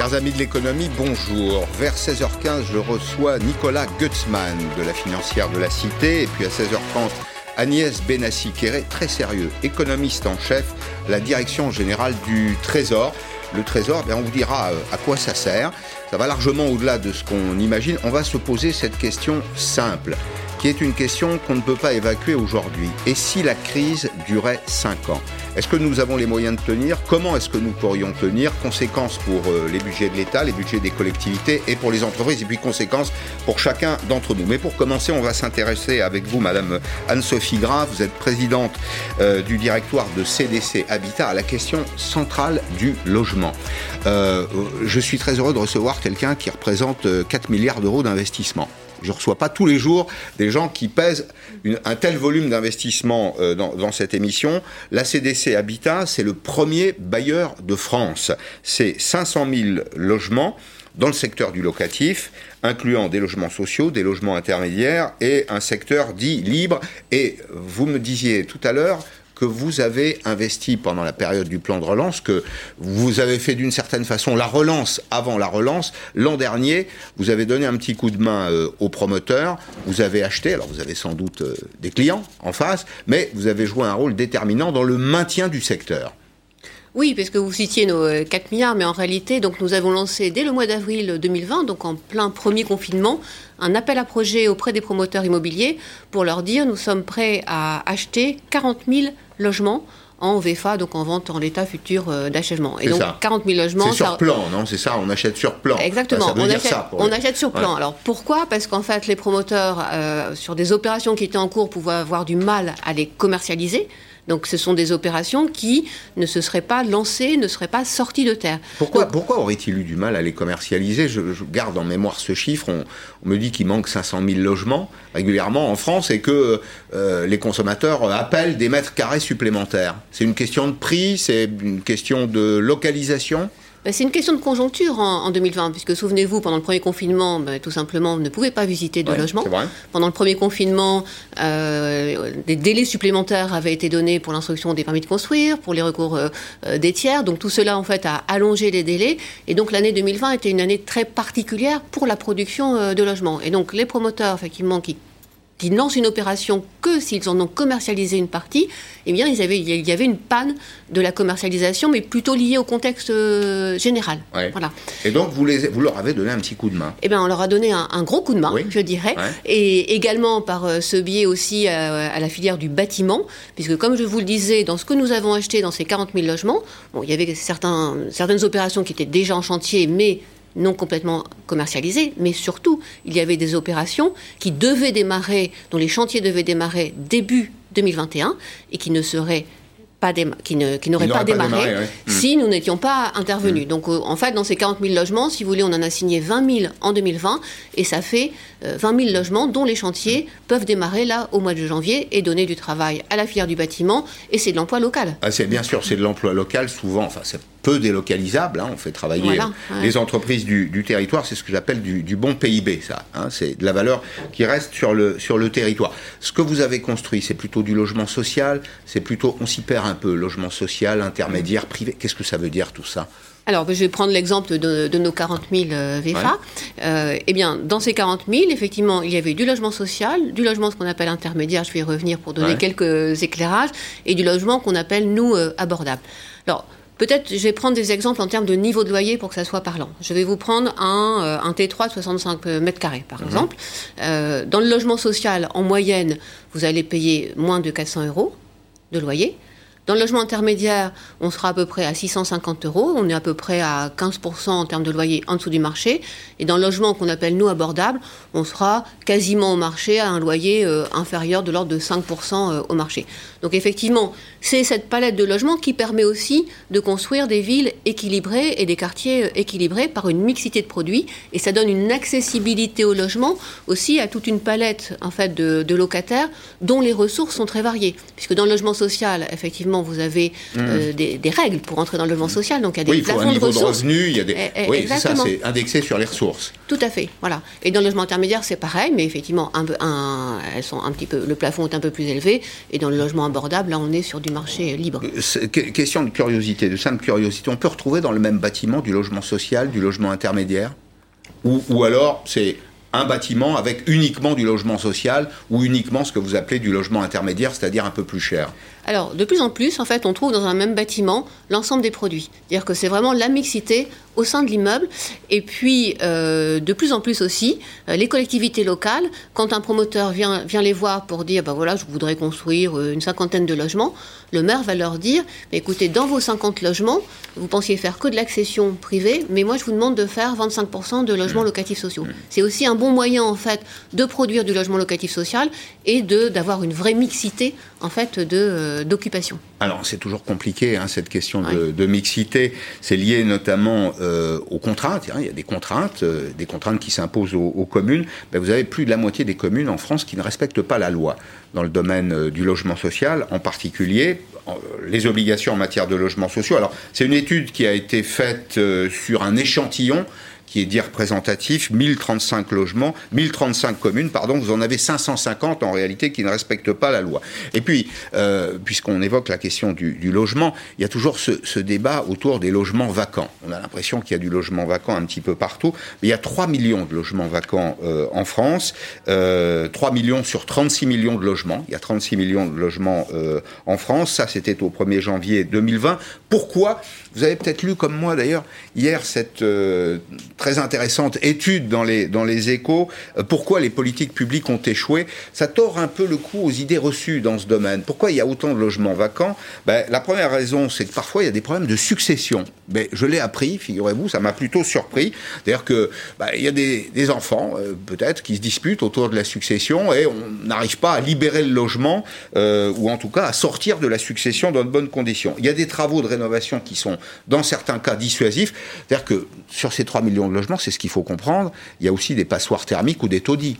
Chers amis de l'économie, bonjour. Vers 16h15, je reçois Nicolas Gutzmann de la financière de la Cité. Et puis à 16h30, Agnès Benassi-Kéré, très sérieux, économiste en chef, la direction générale du Trésor. Le Trésor, ben, on vous dira euh, à quoi ça sert. Ça va largement au-delà de ce qu'on imagine. On va se poser cette question simple qui est une question qu'on ne peut pas évacuer aujourd'hui. Et si la crise durait 5 ans? Est-ce que nous avons les moyens de tenir? Comment est-ce que nous pourrions tenir? Conséquences pour euh, les budgets de l'État, les budgets des collectivités et pour les entreprises, et puis conséquences pour chacun d'entre nous. Mais pour commencer, on va s'intéresser avec vous, Madame Anne-Sophie Gras. Vous êtes présidente euh, du directoire de CDC Habitat à la question centrale du logement. Euh, je suis très heureux de recevoir quelqu'un qui représente 4 milliards d'euros d'investissement. Je ne reçois pas tous les jours des gens qui pèsent un tel volume d'investissement euh, dans, cette émission. La CDC Habitat, c'est le premier bailleur de France. C'est 500 000 logements dans le secteur du locatif, incluant des logements sociaux, des logements intermédiaires et un secteur dit libre. Et vous me disiez tout à l'heure, que vous avez investi pendant la période du plan de relance, que vous avez fait d'une certaine façon la relance avant la relance. L'an dernier, vous avez donné un petit coup de main euh, aux promoteurs, vous avez acheté, alors vous avez sans doute euh, des clients en face, mais vous avez joué un rôle déterminant dans le maintien du secteur. Oui, puisque vous citiez nos 4 euh, milliards, mais en réalité, donc nous avons lancé dès le mois d'avril 2020, donc en plein premier confinement, un appel à projet auprès des promoteurs immobiliers pour leur dire nous sommes prêts à acheter 40 000 logements en VFA, donc en vente en l'état futur euh, d'achèvement. Et donc 40 000 logements. C'est sur plan, non? C'est ça, on achète sur plan. Exactement, on, achète, on achète, sur plan. Alors pourquoi? Parce qu'en fait, les promoteurs, euh, sur des opérations qui étaient en cours, pouvaient avoir du mal à les commercialiser. Donc ce sont des opérations qui ne se seraient pas lancées, ne seraient pas sorties de terre. Pourquoi, pourquoi aurait-il eu du mal à les commercialiser? Je, garde en mémoire ce chiffre. On, me dit qu'il manque 500 000 logements régulièrement en France et que euh, les consommateurs appellent des mètres carrés supplémentaires. C'est une question de prix, c'est une question de localisation? Bah, c'est une question de conjoncture en, 2020, puisque souvenez-vous, pendant le premier confinement, bah, tout simplement, on ne pouvait pas visiter de logement. Pendant le premier confinement, euh, des délais supplémentaires avaient été donnés pour l'instruction des permis de construire, pour les recours euh, euh, des tiers. Donc tout cela, en fait, a allongé les délais. Et donc l'année 2020 était une année très particulière pour la production de logements. Et donc les promoteurs, effectivement, qui qui lancent une opération que s'ils en ont commercialisé une partie, eh bien, il y avait une panne de la commercialisation, mais plutôt liée au contexte euh, général. Voilà. Et donc, vous, les, vous leur avez donné un petit coup de main. Eh bien, on leur a donné un, gros coup de main, je dirais, et également par euh, ce biais aussi à, la filière du bâtiment, puisque comme je vous le disais, dans ce que nous avons acheté dans ces 40 000 logements, bon, il y avait certains, certaines opérations qui étaient déjà en chantier, mais non complètement commercialisées, mais surtout, il y avait des opérations qui devaient démarrer, dont les chantiers devaient démarrer début 2021 et qui ne seraient pas qui n'auraient pas, démarré, si nous n'étions pas intervenus. Mm. Donc, euh, en fait, dans ces 40 000 logements, si vous voulez, on en a signé 20 000 en 2020 et ça fait 20 euh, 000 logements dont les chantiers peuvent démarrer là au mois de janvier et donner du travail à la filière du bâtiment et c'est de l'emploi local. Ah, c'est bien sûr, c'est de l'emploi local souvent. Enfin, c'est peu délocalisable. Hein, on fait travailler les entreprises du, territoire. C'est ce que j'appelle du, bon PIB, ça. Hein, c'est de la valeur qui reste sur le, sur le territoire. Ce que vous avez construit, c'est plutôt du logement social. C'est plutôt, on s'y perd un peu, logement social, intermédiaire, privé. Qu'est-ce que ça veut dire tout ça? Alors, je vais prendre l'exemple de, nos 40 000 euh, VFA. Euh, eh bien, dans ces 40 000, effectivement, il y avait du logement social, du logement ce qu'on appelle intermédiaire, je vais y revenir pour donner quelques éclairages, et du logement qu'on appelle, nous, euh, abordable. Alors, Peut-être, je vais prendre des exemples en termes de niveau de loyer pour que ça soit parlant. Je vais vous prendre un, euh, un T3 de 65 mètres carrés, par mhm. exemple. Euh, dans le logement social, en moyenne, vous allez payer moins de 400 euros de loyer. Dans le logement intermédiaire, on sera à peu près à 650 euros. On est à peu près à 15% en termes de loyer en dessous du marché. Et dans le logement qu'on appelle nous abordable, on sera quasiment au marché à un loyer euh, inférieur de l'ordre de 5% euh, au marché. Donc effectivement, c'est cette palette de logements qui permet aussi de construire des villes équilibrées et des quartiers euh, équilibrés par une mixité de produits. Et ça donne une accessibilité au logement aussi à toute une palette en fait de, de locataires dont les ressources sont très variées. Puisque dans le logement social, effectivement, vous avez mmh. des, règles pour entrer dans le logement social. Donc, il y a des oui, plafonds il faut un niveau de, revenu, il y a des. Eh, eh, oui, c'est ça, c'est indexé sur les ressources. Tout à fait, voilà. Et dans le logement intermédiaire, c'est pareil, mais effectivement, un, un, elles sont un petit peu, le plafond est un peu plus élevé. Et dans le logement abordable, là, on est sur du marché libre. Question de curiosité, de simple curiosité. On peut retrouver dans le même bâtiment du logement social, du logement intermédiaire? Ou, ou alors, c'est un bâtiment avec uniquement du logement social ou uniquement ce que vous appelez du logement intermédiaire, c'est-à-dire un peu plus cher? Alors, de plus en plus, en fait, on trouve dans un même bâtiment l'ensemble des produits. C'est-à-dire que c'est vraiment la mixité au sein de l'immeuble. Et puis, euh, de plus en plus aussi, euh, les collectivités locales, quand un promoteur vient, vient les voir pour dire, ben voilà, je voudrais construire euh, une cinquantaine de logements, le maire va leur dire, écoutez, dans vos 50 logements, vous pensiez faire que de l'accession privée, mais moi, je vous demande de faire 25% de logements mmh. locatifs sociaux. Mmh. C'est aussi un bon moyen, en fait, de produire du logement locatif social et d'avoir une vraie mixité, en fait, d'occupation. Alors, c'est toujours compliqué, hein, cette question de, mixité. C'est lié notamment euh, aux contraintes. Hein. Il y a des contraintes, euh, des contraintes qui s'imposent aux, communes. Ben, vous avez plus de la moitié des communes en France qui ne respectent pas la loi dans le domaine euh, du logement social, en particulier les obligations en matière de logements sociaux. Alors, c'est une étude qui a été faite sur un échantillon qui est dit représentatif, 1035 logements, 1035 communes, pardon, vous en avez 550 en réalité qui ne respectent pas la loi. Et puis, euh, puisqu'on évoque la question du, logement, il y a toujours ce, débat autour des logements vacants. On a l'impression qu'il y a du logement vacant un petit peu partout, mais il y a 3 millions de logements vacants euh, en France, euh, 3 millions sur 36 millions de logements. Il y a 36 millions de logements euh, en France, ça c'était au 1er janvier 2020. Pourquoi Vous avez peut-être lu comme moi d'ailleurs hier cette très intéressante étude dans les, dans les échos, euh, pourquoi les politiques publiques ont échoué. Ça tord un peu le coup aux idées reçues dans ce domaine. Pourquoi il y a autant de logements vacants? Ben, La première raison, c'est que parfois il y a des problèmes de succession. Ben, je l'ai appris, figurez-vous, ça m'a plutôt surpris. C'est-à-dire que ben, il y a des, des enfants, euh, peut-être, qui se disputent autour de la succession et on n'arrive pas à libérer le logement, euh, ou en tout cas à sortir de la succession dans de bonnes conditions. Il y a des travaux de rénovation qui sont, dans certains cas, dissuasifs. C'est-à-dire que sur ces 3 millions de logements, c'est ce qu'il faut comprendre, il y a aussi des passoires thermiques ou des taudis.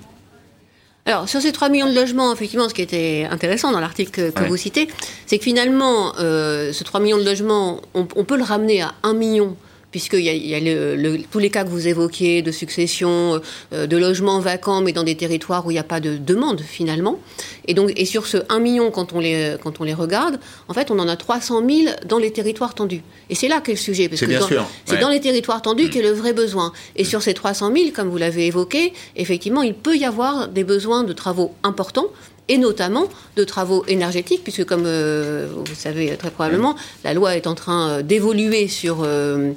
Alors, sur ces 3 millions de logements, effectivement, ce qui était intéressant dans l'article que vous citez, c'est que finalement, euh, ce 3 millions de logements, on, on, peut le ramener à 1 million puisqu'il y a, tous les cas que vous évoquiez de succession, euh, de logements vacants, mais dans des territoires où il n'y a pas de demande finalement. Et donc, et sur ce 1 million, quand on les, quand on les regarde, en fait, on en a 300 000 dans les territoires tendus. Et c'est là qu'est le sujet, parce que c'est dans les territoires tendus mm. qu'est le vrai besoin. Et sur ces 300 000, comme vous l'avez évoqué, effectivement, il peut y avoir des besoins de travaux importants et notamment de travaux énergétiques, puisque comme euh, vous savez très probablement, la loi est en train euh, d'évoluer sur, euh,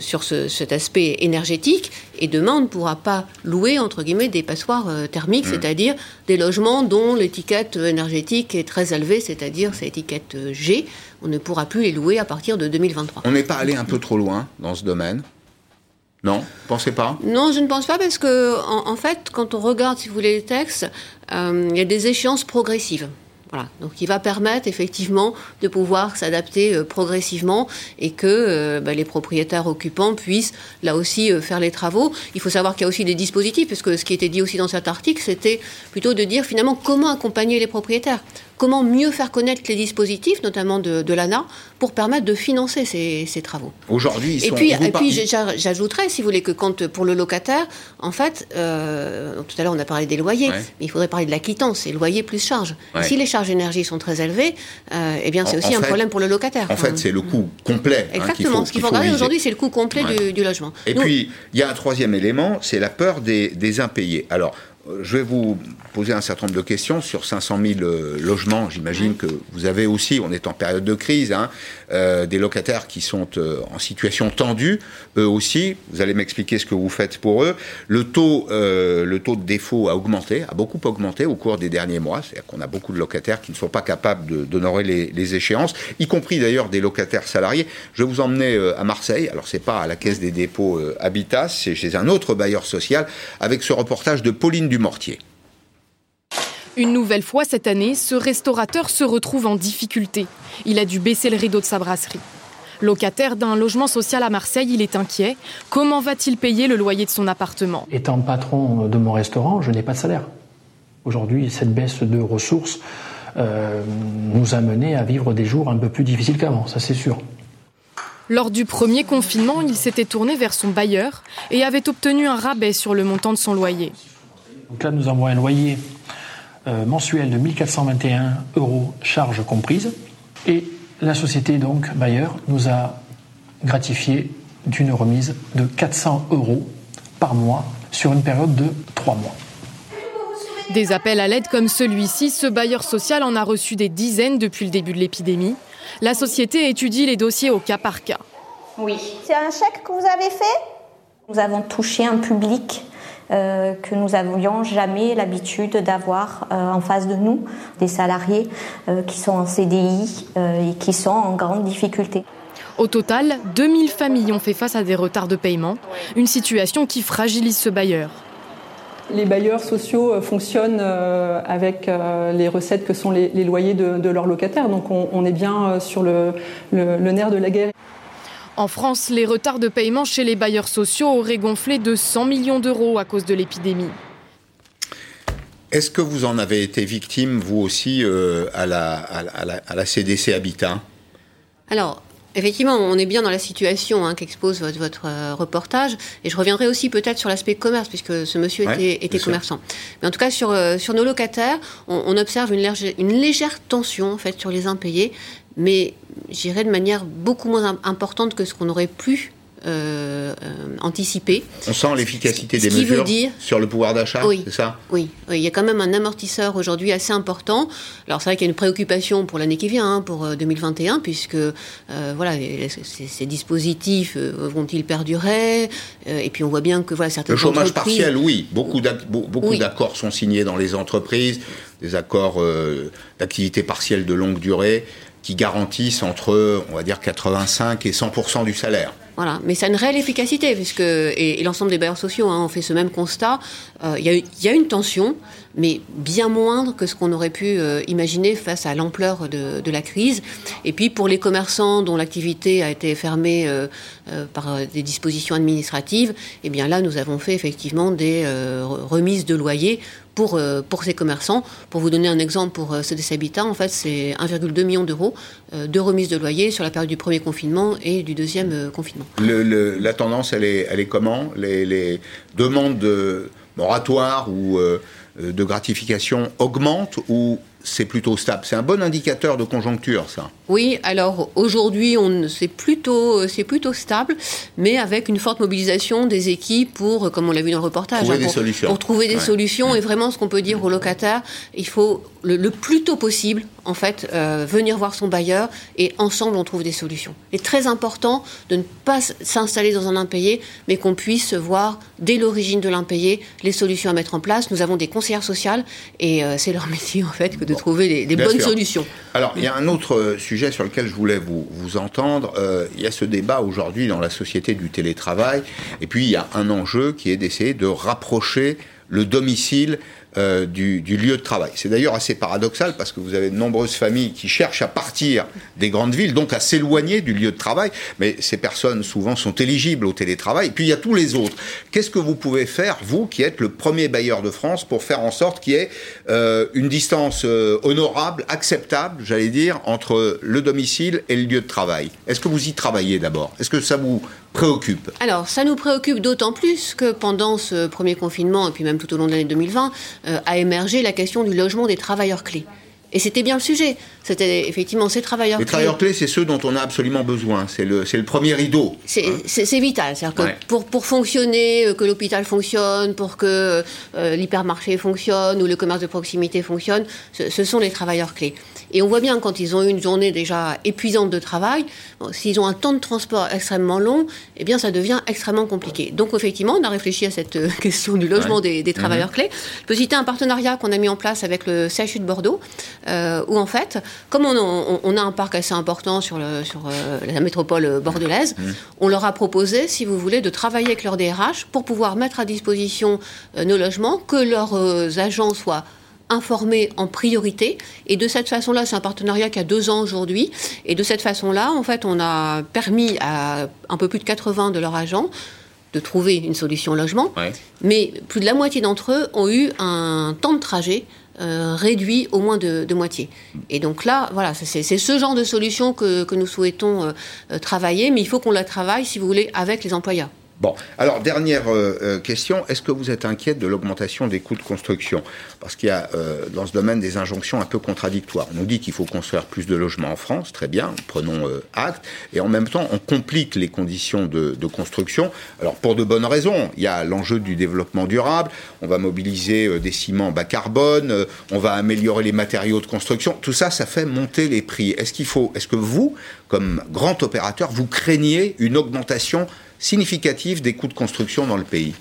sur cet aspect énergétique, et demain on ne pourra pas louer, entre guillemets, des passoires thermiques, mmh. c'est-à-dire des logements dont l'étiquette énergétique est très élevée, c'est-à-dire cette étiquette G. On ne pourra plus les louer à partir de 2023. On n'est pas allé un peu trop loin dans ce domaine non, pensez pas Non, je ne pense pas parce que, en, fait, quand on regarde, si vous voulez, les textes, euh, il y a des échéances progressives. Voilà. Donc, il va permettre effectivement de pouvoir s'adapter euh, progressivement et que euh, bah, les propriétaires occupants puissent là aussi faire les travaux. Il faut savoir qu'il y a aussi des dispositifs, puisque ce qui était dit aussi dans cet article, c'était plutôt de dire finalement comment accompagner les propriétaires comment mieux faire connaître les dispositifs, notamment de, l'ANA, pour permettre de financer ces, travaux. Aujourd'hui, ils et Puis, et puis, j'ajouterais, si vous voulez, que quand pour le locataire, en fait, euh, tout à l'heure on a parlé des loyers, mais il faudrait parler de la quittance, c'est loyer plus charges. Si les charges énergie sont très élevées, euh, eh bien c'est aussi un problème pour le locataire. En fait, c'est le coût complet. Hein, Exactement. Ce qu'il faut, regarder aujourd'hui, c'est le coût complet du, logement. Et puis, il y a un troisième élément, c'est la peur des, des impayés. Alors, je vais vous poser un certain nombre de questions sur 500 000 euh, logements. J'imagine que vous avez aussi, on est en période de crise, hein, euh, des locataires qui sont euh, en situation tendue, eux aussi. Vous allez m'expliquer ce que vous faites pour eux. Le taux, le taux de défaut a augmenté, a beaucoup augmenté au cours des derniers mois. C'est-à-dire qu'on a beaucoup de locataires qui ne sont pas capables d'honorer les, les, échéances, y compris d'ailleurs des locataires salariés. Je vais vous emmener à Marseille. Alors c'est pas à la Caisse des dépôts Habitat, c'est chez un autre bailleur social, avec ce reportage de Pauline du Mortier. Une nouvelle fois cette année, ce restaurateur se retrouve en difficulté. Il a dû baisser le rideau de sa brasserie. Locataire d'un logement social à Marseille, il est inquiet. Comment va-t-il payer le loyer de son appartement? Étant patron de mon restaurant, je n'ai pas de salaire. Aujourd'hui, cette baisse de ressources nous amener à vivre des jours un peu plus difficiles qu'avant, ça c'est sûr. Lors du premier confinement, il s'était tourné vers son bailleur et avait obtenu un rabais sur le montant de son loyer. Donc là, nous avons un loyer euh, mensuel de 1421 euros, charges comprises. Et la société, donc, bailleur, nous a gratifié d'une remise de 400 euros par mois sur une période de trois mois. Des appels à l'aide comme celui-ci, ce bailleur social en a reçu des dizaines depuis le début de l'épidémie. La société étudie les dossiers au cas par cas. Oui. C'est un chèque que vous avez fait? Nous avons touché un public euh, que nous n'avions jamais l'habitude d'avoir euh, en face de nous, des salariés euh, qui sont en CDI et qui sont en grande difficulté. Au total, 2000 familles ont fait face à des retards de paiement, une situation qui fragilise ce bailleur. Les bailleurs sociaux fonctionnent avec les recettes que sont les, loyers de, leurs locataires, donc on, est bien sur le nerf de la guerre. En France, les retards de paiement chez les bailleurs sociaux auraient gonflé de 100 millions d'euros à cause de l'épidémie. Est-ce que vous en avez été victime, vous aussi, euh, à, la, à, la, CDC Habitat? Alors, Effectivement, on est bien dans la situation hein, qu'expose votre, euh, reportage. Et je reviendrai aussi peut-être sur l'aspect commerce, puisque ce monsieur était, commerçant. Mais en tout cas, sur, euh, sur nos locataires, on, observe une légère, une légère tension en fait, sur les impayés mais j'irais de manière beaucoup moins importante que ce qu'on aurait pu euh, euh, anticiper. On sent l'efficacité des mesures sur le pouvoir d'achat, oui, c'est ça? Oui, il y a quand même un amortisseur aujourd'hui assez important. Alors c'est vrai qu'il y a une préoccupation pour l'année qui vient, hein, pour 2021, euh, puisque voilà, ces, dispositifs vont-ils perdurer? Et puis on voit bien que voilà certaines Le chômage partiel, oui, beaucoup d'accords sont signés dans les entreprises, des accords d'activité partielle de longue durée qui garantissent entre, on va dire, 85 et 100 du salaire. Voilà, mais ça a une réelle efficacité, puisque, et, l'ensemble des bailleurs sociaux hein, ont fait ce même constat. Euh, il y, a une tension, mais bien moindre que ce qu'on aurait pu euh, imaginer face à l'ampleur de, la crise. Et puis pour les commerçants dont l'activité a été fermée euh, par des dispositions administratives, eh bien là, nous avons fait effectivement des remises de loyers pour, euh, pour ces commerçants. Pour vous donner un exemple pour euh, CDC Habitat, en fait, c'est 1,2 million d'euros euh, de remise de loyer sur la période du premier confinement et du deuxième confinement. la tendance, elle est, elle est comment? Les, les, demandes de moratoire ou de gratification augmentent ou c'est plutôt stable. C'est un bon indicateur de conjoncture, ça. Oui, alors aujourd'hui, c'est plutôt, c'est plutôt stable, mais avec une forte mobilisation des équipes pour, comme on l'a vu dans le reportage, trouver hein, pour, des solutions. pour, trouver des solutions. Et vraiment, ce qu'on peut dire aux locataires, il faut le, plus tôt possible, en fait, euh, venir voir son bailleur et ensemble, on trouve des solutions. Il est très important de ne pas s'installer dans un impayé, mais qu'on puisse voir dès l'origine de l'impayé les solutions à mettre en place. Nous avons des conseillères sociales et euh, c'est leur métier, en fait, que de trouver des, bonnes solutions. Alors, il y a un autre euh, sujet sur lequel je voulais vous, vous entendre. il y a ce débat aujourd'hui dans la société du télétravail, et puis il y a un enjeu qui est d'essayer de rapprocher le domicile euh, du, lieu de travail. C'est d'ailleurs assez paradoxal parce que vous avez de nombreuses familles qui cherchent à partir des grandes villes, donc à s'éloigner du lieu de travail, mais ces personnes souvent sont éligibles au télétravail. Et puis il y a tous les autres. Qu'est-ce que vous pouvez faire, vous qui êtes le premier bailleur de France, pour faire en sorte qu'il y ait euh, une distance euh, honorable, acceptable, j'allais dire, entre le domicile et le lieu de travail? Est-ce que vous y travaillez d'abord? Est-ce que ça vous préoccupe? Alors, ça nous préoccupe d'autant plus que pendant ce premier confinement, et puis même tout au long de l'année 2020, euh, a émergé la question du logement des travailleurs clés. Et c'était bien le sujet. C'était effectivement ces travailleurs clés. Les travailleurs clés, c'est ceux dont on a absolument besoin. C'est le, le premier rideau. C'est hein. vital. C'est-à-dire que pour, pour fonctionner, euh, que l'hôpital fonctionne, pour que euh, l'hypermarché fonctionne ou le commerce de proximité fonctionne, ce, sont les travailleurs clés. Et on voit bien quand ils ont eu une journée déjà épuisante de travail, s'ils ont un temps de transport extrêmement long, eh bien ça devient extrêmement compliqué. Donc effectivement, on a réfléchi à cette euh, question du logement des, travailleurs mhm. clés. Je peux citer un partenariat qu'on a mis en place avec le CHU de Bordeaux, euh, où en fait, comme on, a un parc assez important sur, le, sur euh, la métropole bordelaise, mhm. on leur a proposé, si vous voulez, de travailler avec leur DRH pour pouvoir mettre à disposition nos logements, que leurs agents soient informés en priorité. Et de cette façon-là, c'est un partenariat qui a deux ans aujourd'hui. Et de cette façon-là, en fait, on a permis à un peu plus de 80 de leurs agents de trouver une solution logement, mais plus de la moitié d'entre eux ont eu un temps de trajet euh, réduit au moins de, moitié. Et donc là, voilà, c'est ce genre de solution que, nous souhaitons euh, travailler, mais il faut qu'on la travaille, si vous voulez, avec les employeurs. Bon, alors dernière euh, euh, question, est-ce que vous êtes inquiète de l'augmentation des coûts de construction? Parce qu'il y a euh, dans ce domaine des injonctions un peu contradictoires. On nous dit qu'il faut construire plus de logements en France, très bien, prenons acte, et en même temps on complique les conditions de, de, construction. Alors pour de bonnes raisons, il y a l'enjeu du développement durable, on va mobiliser des ciments bas carbone, on va améliorer les matériaux de construction, tout ça, ça fait monter les prix. Est-ce qu'il faut, est-ce que vous, comme grand opérateur, vous craignez une augmentation significative des coûts de construction dans le pays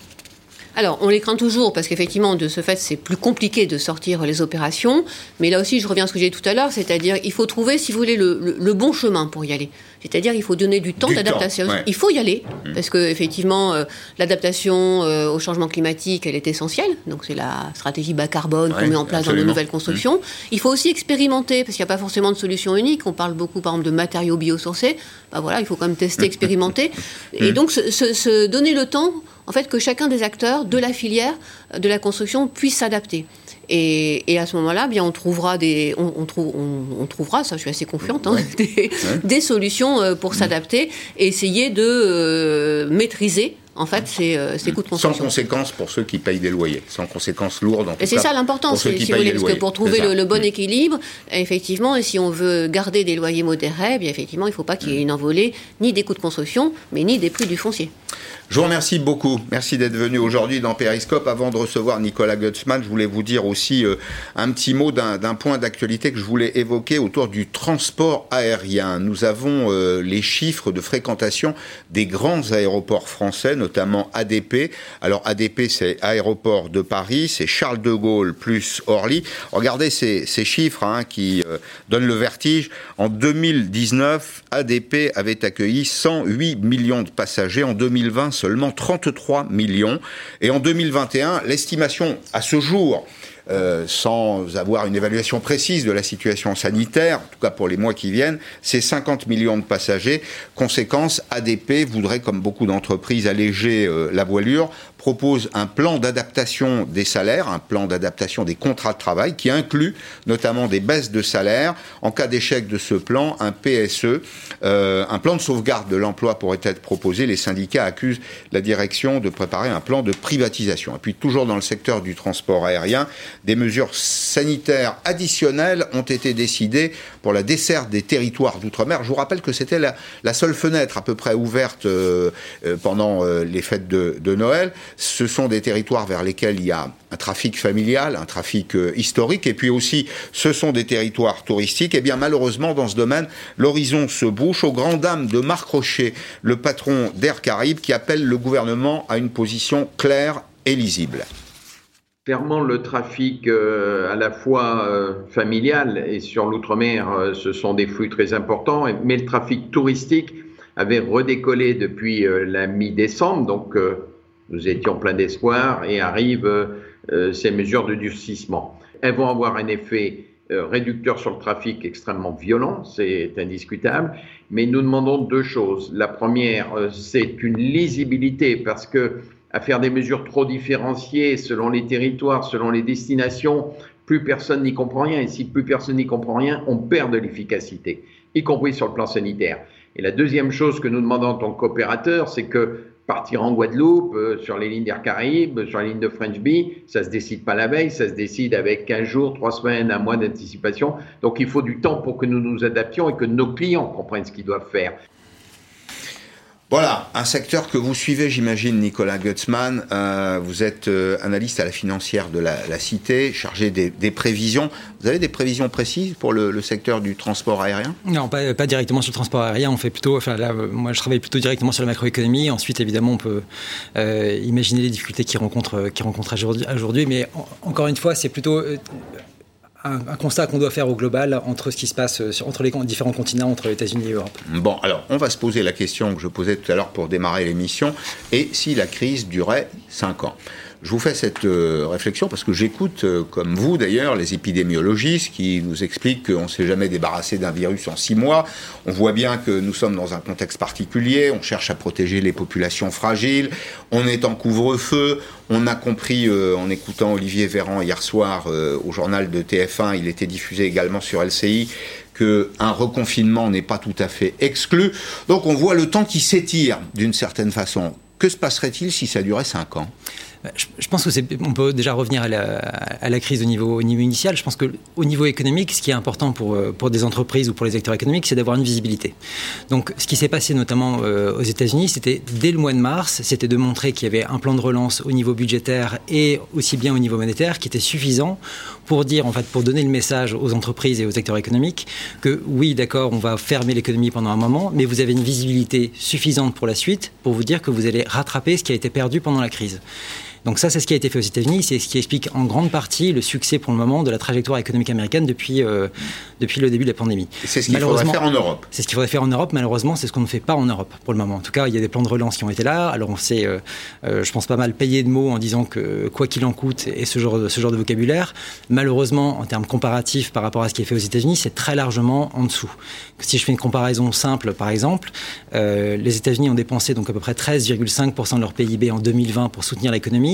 alors, on les craint toujours parce qu'effectivement, de ce fait, c'est plus compliqué de sortir les opérations. Mais là aussi, je reviens à ce que j'ai dit tout à l'heure, c'est-à-dire il faut trouver, si vous voulez, le, bon chemin pour y aller. C'est-à-dire il faut donner du temps d'adaptation. Il faut y aller mmh. parce que effectivement, euh, l'adaptation euh, au changement climatique, elle est essentielle. Donc c'est la stratégie bas carbone qu'on met en place dans de nouvelles constructions. Mmh. Il faut aussi expérimenter parce qu'il n'y a pas forcément de solution unique. On parle beaucoup, par exemple, de matériaux biosourcés. Bah voilà, il faut quand même tester, expérimenter. Et mmh. donc se donner le temps en fait, que chacun des acteurs de la filière de la construction puisse s'adapter. Et, à ce moment-là, bien, on trouvera des, on, on, trouvera, ça, je suis assez confiante, hein, des, solutions euh, pour s'adapter et essayer de euh, maîtriser en fait, ces, euh, coûts de construction. Sans conséquence pour ceux qui payent des loyers, sans conséquences lourdes. et c'est ça l'important, si vous voulez, parce que pour trouver le, bon mm. équilibre, effectivement, et si on veut garder des loyers modérés, bien effectivement, il ne faut pas qu'il y ait une envolée ni des coûts de construction, mais ni des prix du foncier. Je vous remercie beaucoup. Merci d'être venu aujourd'hui dans Periscope. Avant de recevoir Nicolas Gutzmann, je voulais vous dire aussi euh, un petit mot d'un point d'actualité que je voulais évoquer autour du transport aérien. Nous avons euh, les chiffres de fréquentation des grands aéroports français, notamment ADP. Alors ADP, c'est Aéroport de Paris, c'est Charles de Gaulle plus Orly. Regardez ces, chiffres hein, qui euh, donnent le vertige. En 2019, ADP avait accueilli 108 millions de passagers. En 2020, seulement 33 millions. Et en 2021, l'estimation à ce jour, euh, sans avoir une évaluation précise de la situation sanitaire, en tout cas pour les mois qui viennent, c'est 50 millions de passagers. Conséquence, ADP voudrait, comme beaucoup d'entreprises, alléger euh, la voilure propose un plan d'adaptation des salaires, un plan d'adaptation des contrats de travail qui inclut notamment des baisses de salaire. En cas d'échec de ce plan, un PSE, euh, un plan de sauvegarde de l'emploi pourrait être proposé. Les syndicats accusent la direction de préparer un plan de privatisation. Et puis toujours dans le secteur du transport aérien, des mesures sanitaires additionnelles ont été décidées pour la desserte des territoires d'outre-mer. Je vous rappelle que c'était la, seule fenêtre à peu près ouverte euh, euh, pendant les fêtes de, de Noël ce sont des territoires vers lesquels il y a un trafic familial, un trafic euh, historique, et puis aussi ce sont des territoires touristiques. Et eh bien malheureusement, dans ce domaine, l'horizon se bouche aux grandes dames de Marc Rocher, le patron d'Air Caraïbes, qui appelle le gouvernement à une position claire et lisible. Clairement, le trafic euh, à la fois euh, familial et sur l'outre-mer, ce sont des flux très importants, mais le trafic touristique avait redécollé depuis la mi-décembre, nous étions plein d'espoir et arrivent euh, ces mesures de durcissement. Elles vont avoir un effet euh, réducteur sur le trafic extrêmement violent, c'est indiscutable, mais nous demandons deux choses. La première, euh, c'est une lisibilité parce que à faire des mesures trop différenciées selon les territoires, selon les destinations, plus personne n'y comprend rien. Et si plus personne n'y comprend rien, on perd de l'efficacité, y compris sur le plan sanitaire. Et la deuxième chose que nous demandons en tant qu'opérateur, c'est que partir en Guadeloupe, euh, sur les lignes d'Air Caraïbes, sur la ligne de French Bee, ça se décide pas la veille, ça se décide avec 15 jours, 3 semaines, un mois d'anticipation. Donc il faut du temps pour que nous nous adaptions et que nos clients comprennent ce qu'ils doivent faire. Voilà, un secteur que vous suivez, j'imagine, Nicolas Gutzmann. Euh, vous êtes euh, analyste à la financière de la, Cité, chargé des, prévisions. Vous avez des prévisions précises pour le, secteur du transport aérien? Non, pas, directement sur le transport aérien. On fait plutôt, enfin là, moi, je travaille plutôt directement sur la macroéconomie. Ensuite, évidemment, on peut euh, imaginer les difficultés qu'ils rencontrent, qu'ils rencontrent aujourd'hui. Mais encore une fois, c'est plutôt un, constat qu'on doit faire au global entre ce qui se passe euh, entre les différents continents, entre les États-Unis et l'Europe. Bon, alors on va se poser la question que je posais tout à l'heure pour démarrer l'émission, et si la crise durait 5 ans? Je vous fais cette euh, réflexion parce que j'écoute, euh, comme vous d'ailleurs, les épidémiologistes qui nous expliquent qu'on ne s'est jamais débarrassé d'un virus en six mois. On voit bien que nous sommes dans un contexte particulier, on cherche à protéger les populations fragiles, on est en couvre-feu, on a compris euh, en écoutant Olivier Véran hier soir au journal de TF1, il était diffusé également sur LCI, qu'un reconfinement n'est pas tout à fait exclu. Donc on voit le temps qui s'étire d'une certaine façon. Que se passerait-il si ça durait 5 ans? Je, pense que on peut déjà revenir à la, crise au niveau, au niveau initial. Je pense que au niveau économique, ce qui est important pour, euh, pour des entreprises ou pour les acteurs économiques, c'est d'avoir une visibilité. Donc, ce qui s'est passé notamment euh, aux États-Unis, c'était dès le mois de mars, c'était de montrer qu'il y avait un plan de relance au niveau budgétaire et aussi bien au niveau monétaire qui était suffisant pour dire, en fait, pour donner le message aux entreprises et aux acteurs économiques que oui, d'accord, on va fermer l'économie pendant un moment, mais vous avez une visibilité suffisante pour la suite pour vous dire que vous allez rattraper ce qui a été perdu pendant la crise. Donc ça, c'est ce qui a été fait aux États-Unis, c'est ce qui explique en grande partie le succès pour le moment de la trajectoire économique américaine depuis, euh, depuis le début de la pandémie. C'est ce qu'il faudrait faire en Europe. C'est ce qu'il faudrait faire en Europe. Malheureusement, c'est ce qu'on ne fait pas en Europe pour le moment. En tout cas, il y a des plans de relance qui ont été là. Alors on s'est, euh, euh, je pense, pas mal payé de mots en disant que quoi qu'il en coûte et ce genre, de, ce genre de vocabulaire. Malheureusement, en termes comparatifs par rapport à ce qui est fait aux États-Unis, c'est très largement en dessous. Si je fais une comparaison simple, par exemple, les États-Unis ont dépensé donc à peu près 13,5% de leur PIB en 2020 pour soutenir l'économie.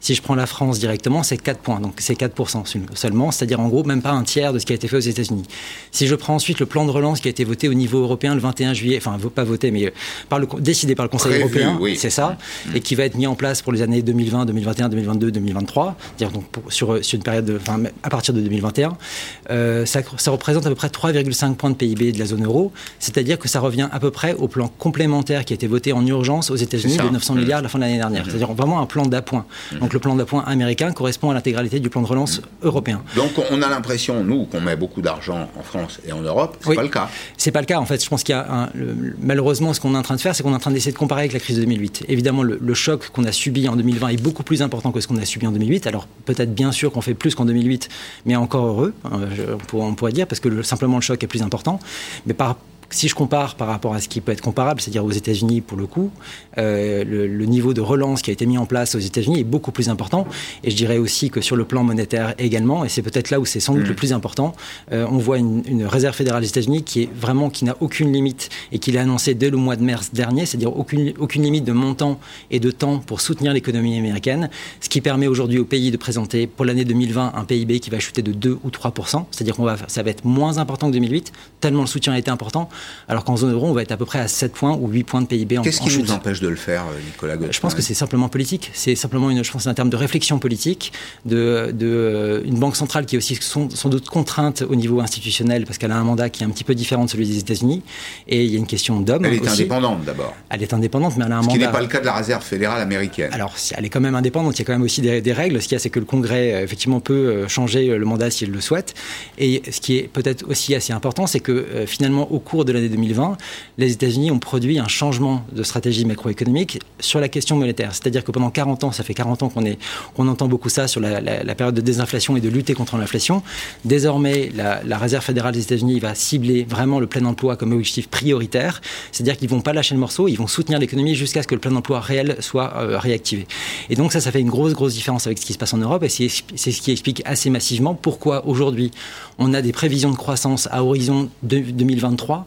Si je prends la France directement, c'est 4 points, donc c'est 4% seulement, c'est-à-dire en gros même pas un tiers de ce qui a été fait aux États-Unis. Si je prends ensuite le plan de relance qui a été voté au niveau européen le 21 juillet, enfin pas voté, mais euh, par le, décidé par le Conseil européen, c'est ça, mm. et qui va être mis en place pour les années 2020, 2021, 2022, 2023, dire donc sur, sur, une période de, enfin, à partir de 2021, euh, ça, ça, représente à peu près 3,5 points de PIB de la zone euro, c'est-à-dire que ça revient à peu près au plan complémentaire qui a été voté en urgence aux États-Unis de 900 milliards à la fin de l'année dernière, mm. c'est-à-dire vraiment un plan d'appoint. Donc le plan d'appoint américain correspond à l'intégralité du plan de relance européen. Donc on a l'impression, nous, qu'on met beaucoup d'argent en France et en Europe. C'est pas le cas. C'est pas le cas. En fait, je pense qu'il y a un, malheureusement ce qu'on est en train de faire, c'est qu'on est en train d'essayer de comparer avec la crise de 2008. Évidemment, le, choc qu'on a subi en 2020 est beaucoup plus important que ce qu'on a subi en 2008. Alors peut-être bien sûr qu'on fait plus qu'en 2008, mais encore heureux, hein, on, pourrait, dire, parce que simplement le choc est plus important. Mais par si je compare par rapport à ce qui peut être comparable, c'est-à-dire aux États-Unis pour le coup, euh, le, niveau de relance qui a été mis en place aux États-Unis est beaucoup plus important. Et je dirais aussi que sur le plan monétaire également, et c'est peut-être là où c'est sans doute le mm. plus important, euh, on voit une, réserve fédérale des États-Unis qui est vraiment qui n'a aucune limite et qui l'a annoncé dès le mois de mars dernier, c'est-à-dire aucune, aucune limite de montant et de temps pour soutenir l'économie américaine, ce qui permet aujourd'hui au pays de présenter pour l'année 2020 un PIB qui va chuter de 2 ou 3% c'est-à-dire qu'on va ça va être moins important que 2008 tellement le soutien a été important alors qu'en zone euro, on va être à peu près à 7 points ou 8 points de PIB en Qu'est-ce qui nous empêche de le faire, euh, Nicolas Gauthier Je pense que c'est simplement politique. C'est simplement, une, je pense, un terme de réflexion politique, de, de euh, une banque centrale qui est aussi sans, doute contrainte au niveau institutionnel parce qu'elle a un mandat qui est un petit peu différent de celui des États-Unis. Et il y a une question d'homme. Elle est indépendante d'abord. Elle est indépendante, mais elle a un ce mandat. Ce qui n'est pas le cas de la réserve fédérale américaine. Alors, elle est quand même indépendante. Il y a quand même aussi des, règles. Ce qu'il y a, c'est que le Congrès, euh, effectivement, peut changer le mandat s'il le souhaite. Et ce qui est peut-être aussi assez important, c'est que finalement, au cours de l'année 2020, les États-Unis ont produit un changement de stratégie macroéconomique sur la question monétaire. C'est-à-dire que pendant 40 ans, ça fait 40 ans qu'on qu'on entend beaucoup ça sur la, période de désinflation et de lutter contre l'inflation. Désormais, la, Réserve fédérale des États-Unis va cibler vraiment le plein emploi comme objectif prioritaire. C'est-à-dire qu'ils vont pas lâcher le morceau, ils vont soutenir l'économie jusqu'à ce que le plein emploi réel soit euh, réactivé. Et donc ça, ça fait une grosse, grosse différence avec ce qui se passe en Europe et c'est ce qui explique assez massivement pourquoi aujourd'hui on a des prévisions de croissance à horizon 2023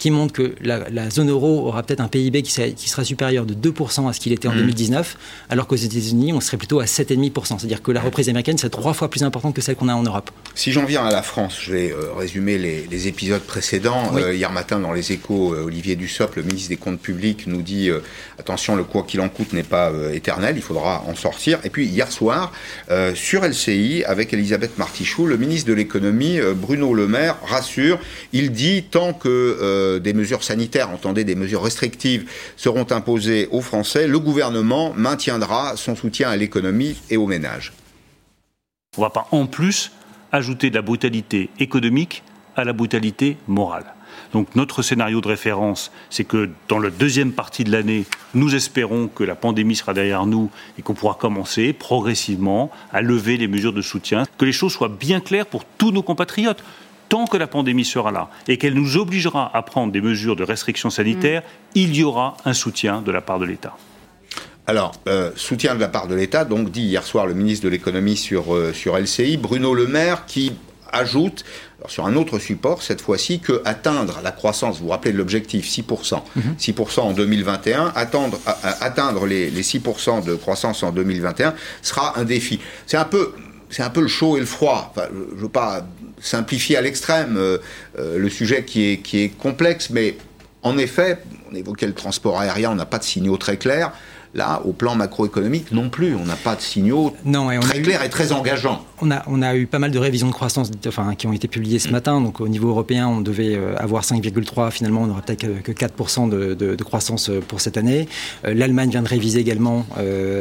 qui montrent que la, zone euro aura peut-être un PIB qui, sera supérieur de 2% à ce qu'il était en 2019, mmh. alors qu'aux États-Unis, on serait plutôt à 7,5%. C'est-à-dire que la reprise américaine serait trois fois plus importante que celle qu'on a en Europe. Si j'en viens à la France, je vais euh, résumer les, épisodes précédents. Euh, hier matin, dans les échos, euh, Olivier Dussopt, le ministre des Comptes publics, nous dit attention, le quoi qu'il en coûte n'est pas éternel, il faudra en sortir. Et puis hier soir, sur LCI, avec Elisabeth Martichoux, le ministre de l'économie, Bruno Le Maire, rassure. Il dit tant que des mesures sanitaires, entendez des mesures restrictives, seront imposées aux Français, le gouvernement maintiendra son soutien à l'économie et aux ménages. On ne va pas en plus ajouter de la brutalité économique à la brutalité morale. Donc notre scénario de référence, c'est que dans la deuxième partie de l'année, nous espérons que la pandémie sera derrière nous et qu'on pourra commencer progressivement à lever les mesures de soutien, que les choses soient bien claires pour tous nos compatriotes tant que la pandémie sera là et qu'elle nous obligera à prendre des mesures de restriction sanitaire, il y aura un soutien de la part de l'État. Alors, euh, soutien de la part de l'État, donc dit hier soir le ministre de l'économie sur, euh, sur LCI, Bruno Le Maire, qui ajoute sur un autre support, cette fois-ci, que atteindre la croissance, vous vous rappelez de l'objectif 6%, 6% en 2021, atteindre, atteindre les, les 6% de croissance en 2021 sera un défi. C'est un peu c'est un peu le chaud et le froid. je ne veux pas simplifier à l'extrême euh, euh, le sujet qui est, qui est complexe, mais en effet, on évoquait le transport aérien, on n'a pas de signaux très clairs. Là, au plan macroéconomique, non plus. On n'a pas de signaux très clairs et très engageants. On a, on a eu pas mal de révisions de croissance enfin, qui ont été publiées ce matin. Donc, au niveau européen, on devait euh, avoir 5,3. Finalement, on n'aura peut-être que 4% de, de, croissance euh, pour cette année. Euh, L'Allemagne vient de réviser également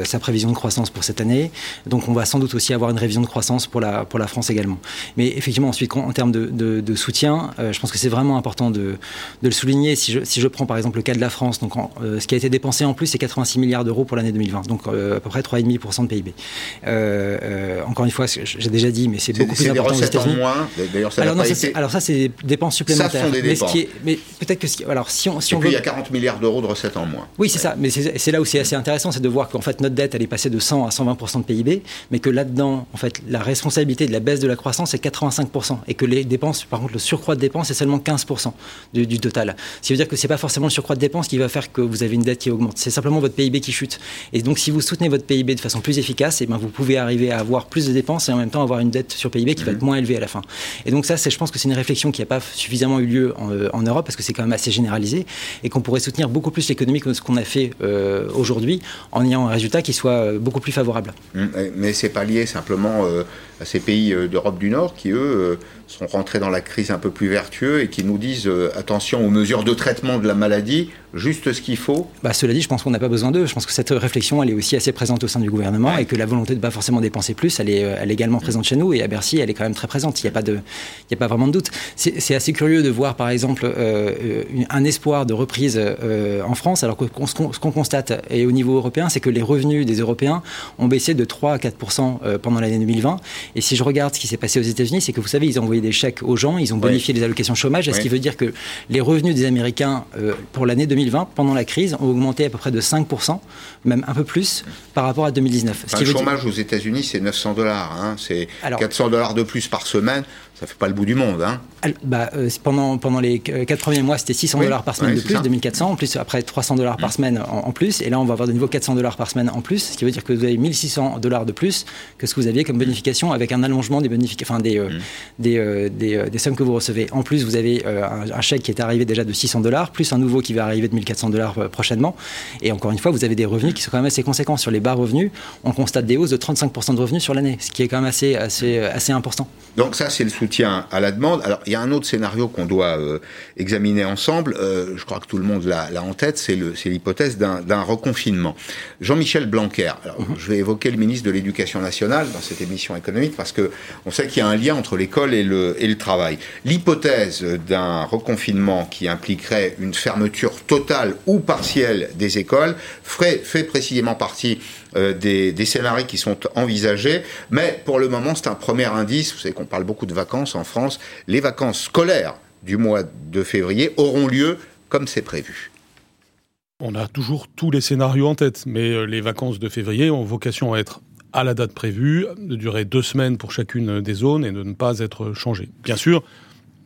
sa prévision de croissance pour cette année. Donc, on va sans doute aussi avoir une révision de croissance pour la, pour la France également. Mais effectivement, ensuite, en termes de, de soutien, je pense que c'est vraiment important de, le souligner. Si je, si je prends par exemple le cas de la France, donc ce qui a été dépensé en plus, c'est 86 milliards d'euros pour l'année 2020, donc euh, à peu près 3,5% de PIB. Euh, euh, encore une fois, j'ai déjà dit, mais c'est beaucoup plus important aux États-Unis. D'ailleurs, ça alors, non, ça, alors ça, c'est des dépenses supplémentaires. Ça sont des dépenses. Mais, mais peut-être que alors si on si Et on puis il y a 40 milliards d'euros de recettes en moins. Oui, c'est ça. Mais c'est là où c'est assez intéressant, c'est de voir qu'en fait notre dette elle est passée de 100 à 120% de PIB, mais que là-dedans, en fait, la responsabilité de la baisse de la croissance est 85% et que les dépenses, par contre, le surcroît de dépenses est seulement 15% du, du, total. Ce qui veut dire que c'est pas forcément le surcroît de dépenses qui va faire que vous avez une dette qui augmente. C'est simplement votre PIB qui chute. Et donc, si vous soutenez votre PIB de façon plus efficace, et eh ben, vous pouvez arriver à avoir plus de dépenses et en même temps avoir une dette sur PIB qui va être mmh. moins élevée à la fin. Et donc, ça, je pense que c'est une réflexion qui n'a pas suffisamment eu lieu euh, en, Europe parce que c'est quand même assez généralisé et qu'on pourrait soutenir beaucoup plus l'économie que ce qu'on a fait euh, aujourd'hui en ayant un résultat qui soit euh, beaucoup plus favorable. Mmh. Mais c'est pas lié simplement à ces pays d'Europe du Nord qui, eux, sont rentrés dans la crise un peu plus vertueux et qui nous disent euh, attention aux mesures de traitement de la maladie, juste ce qu'il faut bah, Cela dit, je pense qu'on n'a pas besoin d'eux. Je pense que cette réflexion, elle est aussi assez présente au sein du gouvernement et que la volonté de ne pas forcément dépenser plus, elle est, euh, elle est également présente chez nous et à Bercy, elle est quand même très présente. Il n'y a, pas de, il y a pas vraiment de doute. C'est assez curieux de voir, par exemple, euh, un espoir de reprise en France, alors que ce qu'on constate, et au niveau européen, c'est que les revenus des Européens ont baissé de 3 à 4 pendant l'année 2020. Et si je regarde ce qui s'est passé aux États-Unis, c'est que vous savez, ils ont envoyé des chèques aux gens, ils ont bonifié les allocations chômage, ce qui veut dire que les revenus des Américains euh, pour l'année 2020, pendant la crise, ont augmenté à peu près de 5%, même un peu plus, par rapport à 2019. le chômage aux États-Unis, c'est 900 dollars, hein. c'est 400 dollars de plus par semaine ça fait pas le bout du monde. Hein. Bah, euh, pendant, pendant les quatre premiers mois, c'était 600 dollars par semaine de plus, 2400, en plus après 300 dollars par mm. semaine en, plus, et là on va avoir de nouveau 400 dollars par semaine en plus, ce qui veut dire que vous avez 1600 dollars de plus que ce que vous aviez comme bonification avec un allongement des enfin des, euh, mm. des, euh, des, des, sommes que vous recevez. En plus, vous avez un, chèque qui est arrivé déjà de 600 dollars, plus un nouveau qui va arriver de 1400 dollars prochainement, et encore une fois, vous avez des revenus qui sont quand même assez conséquents sur les bas revenus. On constate des hausses de 35% de revenus sur l'année, ce qui est quand même assez, assez, assez important. Donc ça, c'est le soutien à la demande alors, il y a un autre scénario qu'on doit euh, examiner ensemble. Euh, je crois que tout le monde l'a en tête. C'est l'hypothèse d'un reconfinement. Jean-Michel Blanquer. Alors, mhm. je vais évoquer le ministre de l'Éducation nationale dans cette émission économique parce que on sait qu'il y a un lien entre l'école et le, et le travail. L'hypothèse d'un reconfinement qui impliquerait une fermeture totale ou partielle des écoles ferait, fait précisément partie euh, des, des, scénarios qui sont envisagés. Mais pour le moment, c'est un premier indice. Vous savez qu'on parle beaucoup de vacances en France. Les vacances scolaires du mois de février auront lieu comme c'est prévu. On a toujours tous les scénarios en tête, mais euh, les vacances de février ont vocation à être à la date prévue, de durer deux semaines pour chacune des zones et de ne pas être changées. Bien sûr,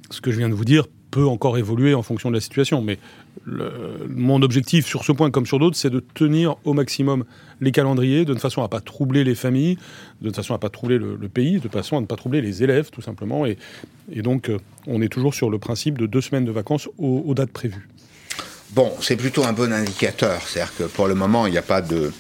ce que je viens de vous dire peut encore évoluer en fonction de la situation. Mais mon objectif sur ce point comme sur d'autres, c'est de tenir au maximum les calendriers de façon à pas troubler les familles, de façon à pas troubler le, pays, de façon à ne pas troubler les élèves tout simplement. Et, donc euh, on est toujours sur le principe de deux semaines de vacances aux dates prévues. Bon, c'est plutôt un bon indicateur. C'est-à-dire que pour le moment, il n'y a pas de,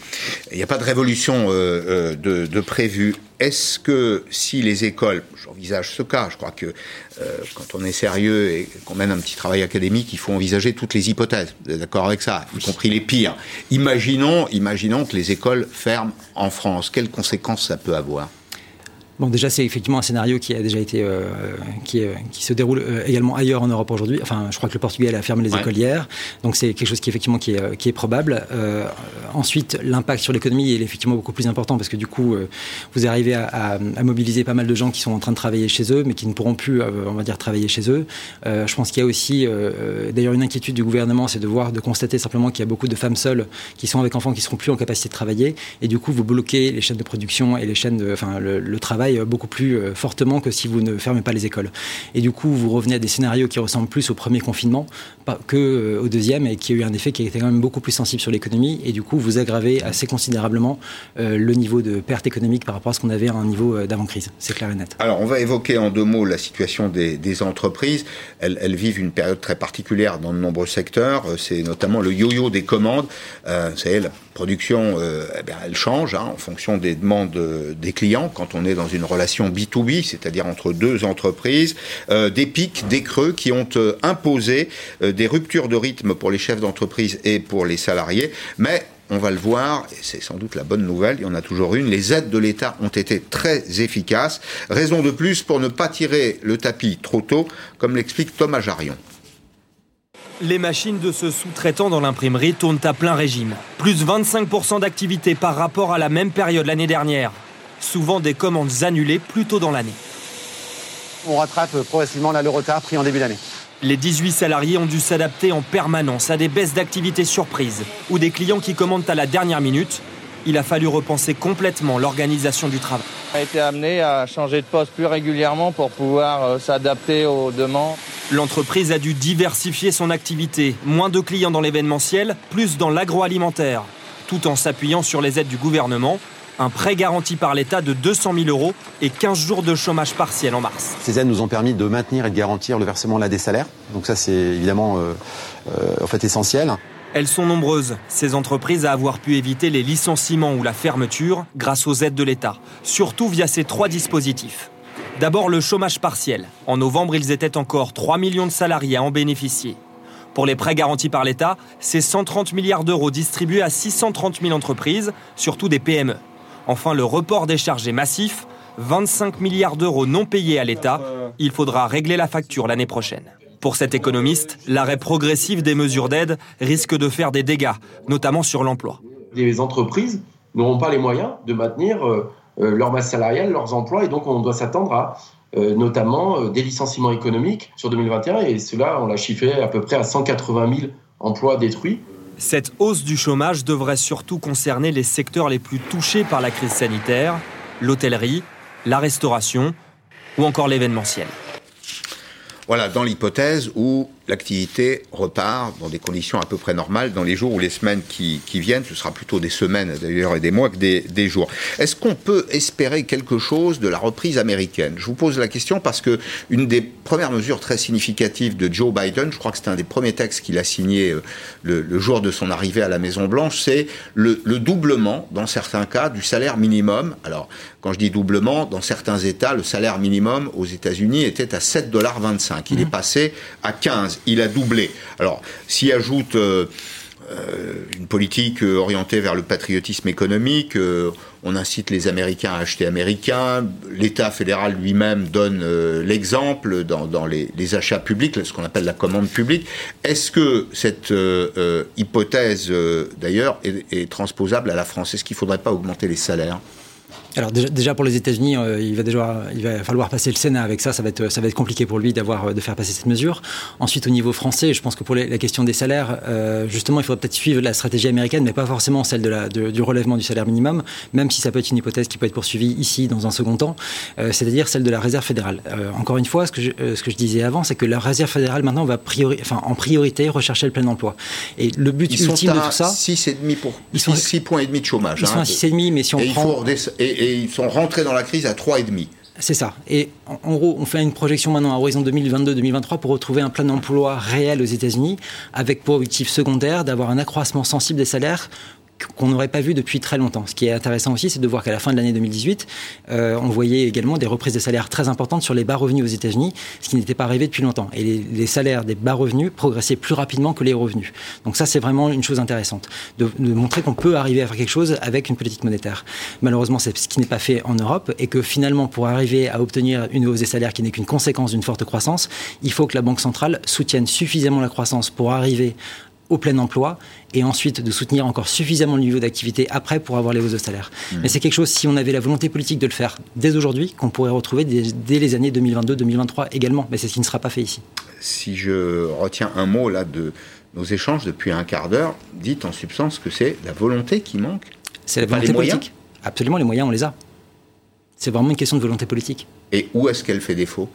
a pas de révolution euh, euh, de, prévue. Est-ce que si les écoles, j'envisage ce cas, je crois que euh, quand on est sérieux et qu'on mène un petit travail académique, il faut envisager toutes les hypothèses. D'accord avec ça? Y compris les pires. Imaginons, imaginons que les écoles ferment en France. Quelles conséquences ça peut avoir? Bon, déjà, c'est effectivement un scénario qui a déjà été, euh, qui, qui, se déroule euh, également ailleurs en Europe aujourd'hui. Enfin, je crois que le Portugal a fermé les école hier, donc c'est quelque chose qui effectivement qui est, qui est probable. Euh, ensuite, l'impact sur l'économie est effectivement beaucoup plus important parce que du coup, euh, vous arrivez à, à, mobiliser pas mal de gens qui sont en train de travailler chez eux, mais qui ne pourront plus, on va dire, travailler chez eux. je pense qu'il y a aussi, d'ailleurs, une inquiétude du gouvernement, c'est de voir, de constater simplement qu'il y a beaucoup de femmes seules qui sont avec enfants qui seront plus en capacité de travailler, et du coup, vous bloquez les chaînes de production et les chaînes, de, enfin, le, le travail beaucoup plus euh, fortement que si vous ne fermez pas les écoles. Et du coup, vous revenez à des scénarios qui ressemblent plus au premier confinement que euh, deuxième et qui a eu un effet qui était quand même beaucoup plus sensible sur l'économie. Et du coup, vous aggravez assez considérablement euh, le niveau de perte économique par rapport à ce qu'on avait à un niveau d'avant-crise. C'est clair et net. Alors, on va évoquer en deux mots la situation des, entreprises. Elles, elles, vivent une période très particulière dans de nombreux secteurs. C'est notamment le yo-yo des commandes. Euh, vous savez, la production, eh bien, elle change hein, en fonction des demandes des clients. Quand on est dans une relation B2B, c'est-à-dire entre deux entreprises, euh, des pics, des creux qui ont euh, imposé euh, des ruptures de rythme pour les chefs d'entreprise et pour les salariés. Mais on va le voir, et c'est sans doute la bonne nouvelle, il y en a toujours une, les aides de l'État ont été très efficaces. Raison de plus pour ne pas tirer le tapis trop tôt, comme l'explique Thomas Jarion. Les machines de ce sous-traitant dans l'imprimerie tournent à plein régime. Plus 25% d'activité par rapport à la même période l'année dernière souvent des commandes annulées plus tôt dans l'année. On rattrape progressivement le retard pris en début d'année. Les 18 salariés ont dû s'adapter en permanence à des baisses d'activité surprises ou des clients qui commandent à la dernière minute. Il a fallu repenser complètement l'organisation du travail. On a été amené à changer de poste plus régulièrement pour pouvoir euh, s'adapter aux demandes. L'entreprise a dû diversifier son activité. Moins de clients dans l'événementiel, plus dans l'agroalimentaire, tout en s'appuyant sur les aides du gouvernement un prêt garanti par l'État de 200 000 euros et 15 jours de chômage partiel en mars. Ces aides nous ont permis de maintenir et de garantir le versement là des salaires. Donc ça, c'est évidemment euh, euh, en fait essentiel. Elles sont nombreuses, ces entreprises, à avoir pu éviter les licenciements ou la fermeture grâce aux aides de l'État, surtout via ces trois dispositifs. D'abord le chômage partiel. En novembre, ils étaient encore 3 millions de salariés à en bénéficier. Pour les prêts garantis par l'État, c'est 130 milliards d'euros distribués à 630 000 entreprises, surtout des PME. Enfin, le report des charges est massif. 25 milliards d'euros non payés à l'État. Il faudra régler la facture l'année prochaine. Pour cet économiste, l'arrêt progressif des mesures d'aide risque de faire des dégâts, notamment sur l'emploi. Les entreprises n'auront pas les moyens de maintenir euh, euh, leur masse salariale, leurs emplois, et donc on doit s'attendre à euh, notamment des licenciements économiques sur 2021, et cela, on l'a chiffré à peu près à 180 000 emplois détruits. Cette hausse du chômage devrait surtout concerner les secteurs les plus touchés par la crise sanitaire, l'hôtellerie, la restauration ou encore l'événementiel. Voilà, dans l'hypothèse où l'activité repart dans des conditions à peu près normales dans les jours ou les semaines qui, viennent. Ce sera plutôt des semaines d'ailleurs et des mois que des, des jours. Est-ce qu'on peut espérer quelque chose de la reprise américaine? Je vous pose la question parce que une des premières mesures très significatives de Joe Biden, je crois que c'est un des premiers textes qu'il a signé euh, le, jour de son arrivée à la Maison Blanche, c'est le, le doublement, dans certains cas, du salaire minimum. Alors, quand je dis doublement, dans certains États, le salaire minimum aux États-Unis était à 7,25 dollars. Il est mmh. passé à 15 il a doublé. Alors, s'y ajoute euh, euh, une politique euh, orientée vers le patriotisme économique, on incite les Américains à acheter américain, l'État fédéral lui-même donne l'exemple dans, les, achats publics, ce qu'on appelle la commande publique. Est-ce que cette hypothèse, d'ailleurs, est, est transposable à la France Est-ce qu'il ne faudrait pas augmenter les salaires? Alors déjà, pour les États-Unis, euh, il va déjà il va falloir passer le Sénat avec ça. Ça va être ça va être compliqué pour lui d'avoir euh, de faire passer cette mesure. Ensuite, au niveau français, je pense que pour la question des salaires, euh, justement, il faudrait peut-être suivre la stratégie américaine, mais pas forcément celle de la, du relèvement du salaire minimum, même si ça peut être une hypothèse qui peut être poursuivie ici dans un second temps, c'est-à-dire celle de la réserve fédérale. encore une fois, ce que je, ce que je disais avant, c'est que la réserve fédérale maintenant va priori, enfin, en priorité rechercher le plein emploi. Et le but ultime de tout ça, 6,5 pour ils sont 6 points et demi de chômage. Ils sont à 6,5, mais si on prend et ils sont rentrés dans la crise à 3,5. C'est ça. Et en, gros, on fait une projection maintenant à horizon 2022-2023 pour retrouver un plein emploi réel aux États-Unis, avec pour objectif secondaire d'avoir un accroissement sensible des salaires qu'on n'aurait pas vu depuis très longtemps. Ce qui est intéressant aussi, c'est de voir qu'à la fin de l'année 2018, euh, on voyait également des reprises de salaires très importantes sur les bas revenus aux États-Unis, ce qui n'était pas arrivé depuis longtemps. Et les, salaires des bas revenus progressaient plus rapidement que les revenus. Donc ça, c'est vraiment une chose intéressante, de, montrer qu'on peut arriver à faire quelque chose avec une politique monétaire. Malheureusement, c'est ce qui n'est pas fait en Europe et que finalement, pour arriver à obtenir une hausse des salaires qui n'est qu'une conséquence d'une forte croissance, il faut que la Banque centrale soutienne suffisamment la croissance pour arriver au plein emploi et ensuite de soutenir encore suffisamment le niveau d'activité après pour avoir les hausses de salaire. Mmh. Mais c'est quelque chose, si on avait la volonté politique de le faire dès aujourd'hui, qu'on pourrait retrouver dès, les années 2022-2023 également. Mais c'est ce qui ne sera pas fait ici. Si je retiens un mot là de nos échanges depuis un quart d'heure, dites en substance que c'est la volonté qui manque. C'est la volonté politique. Absolument, les moyens, on les a. C'est vraiment une question de volonté politique. Et où est-ce qu'elle fait défaut?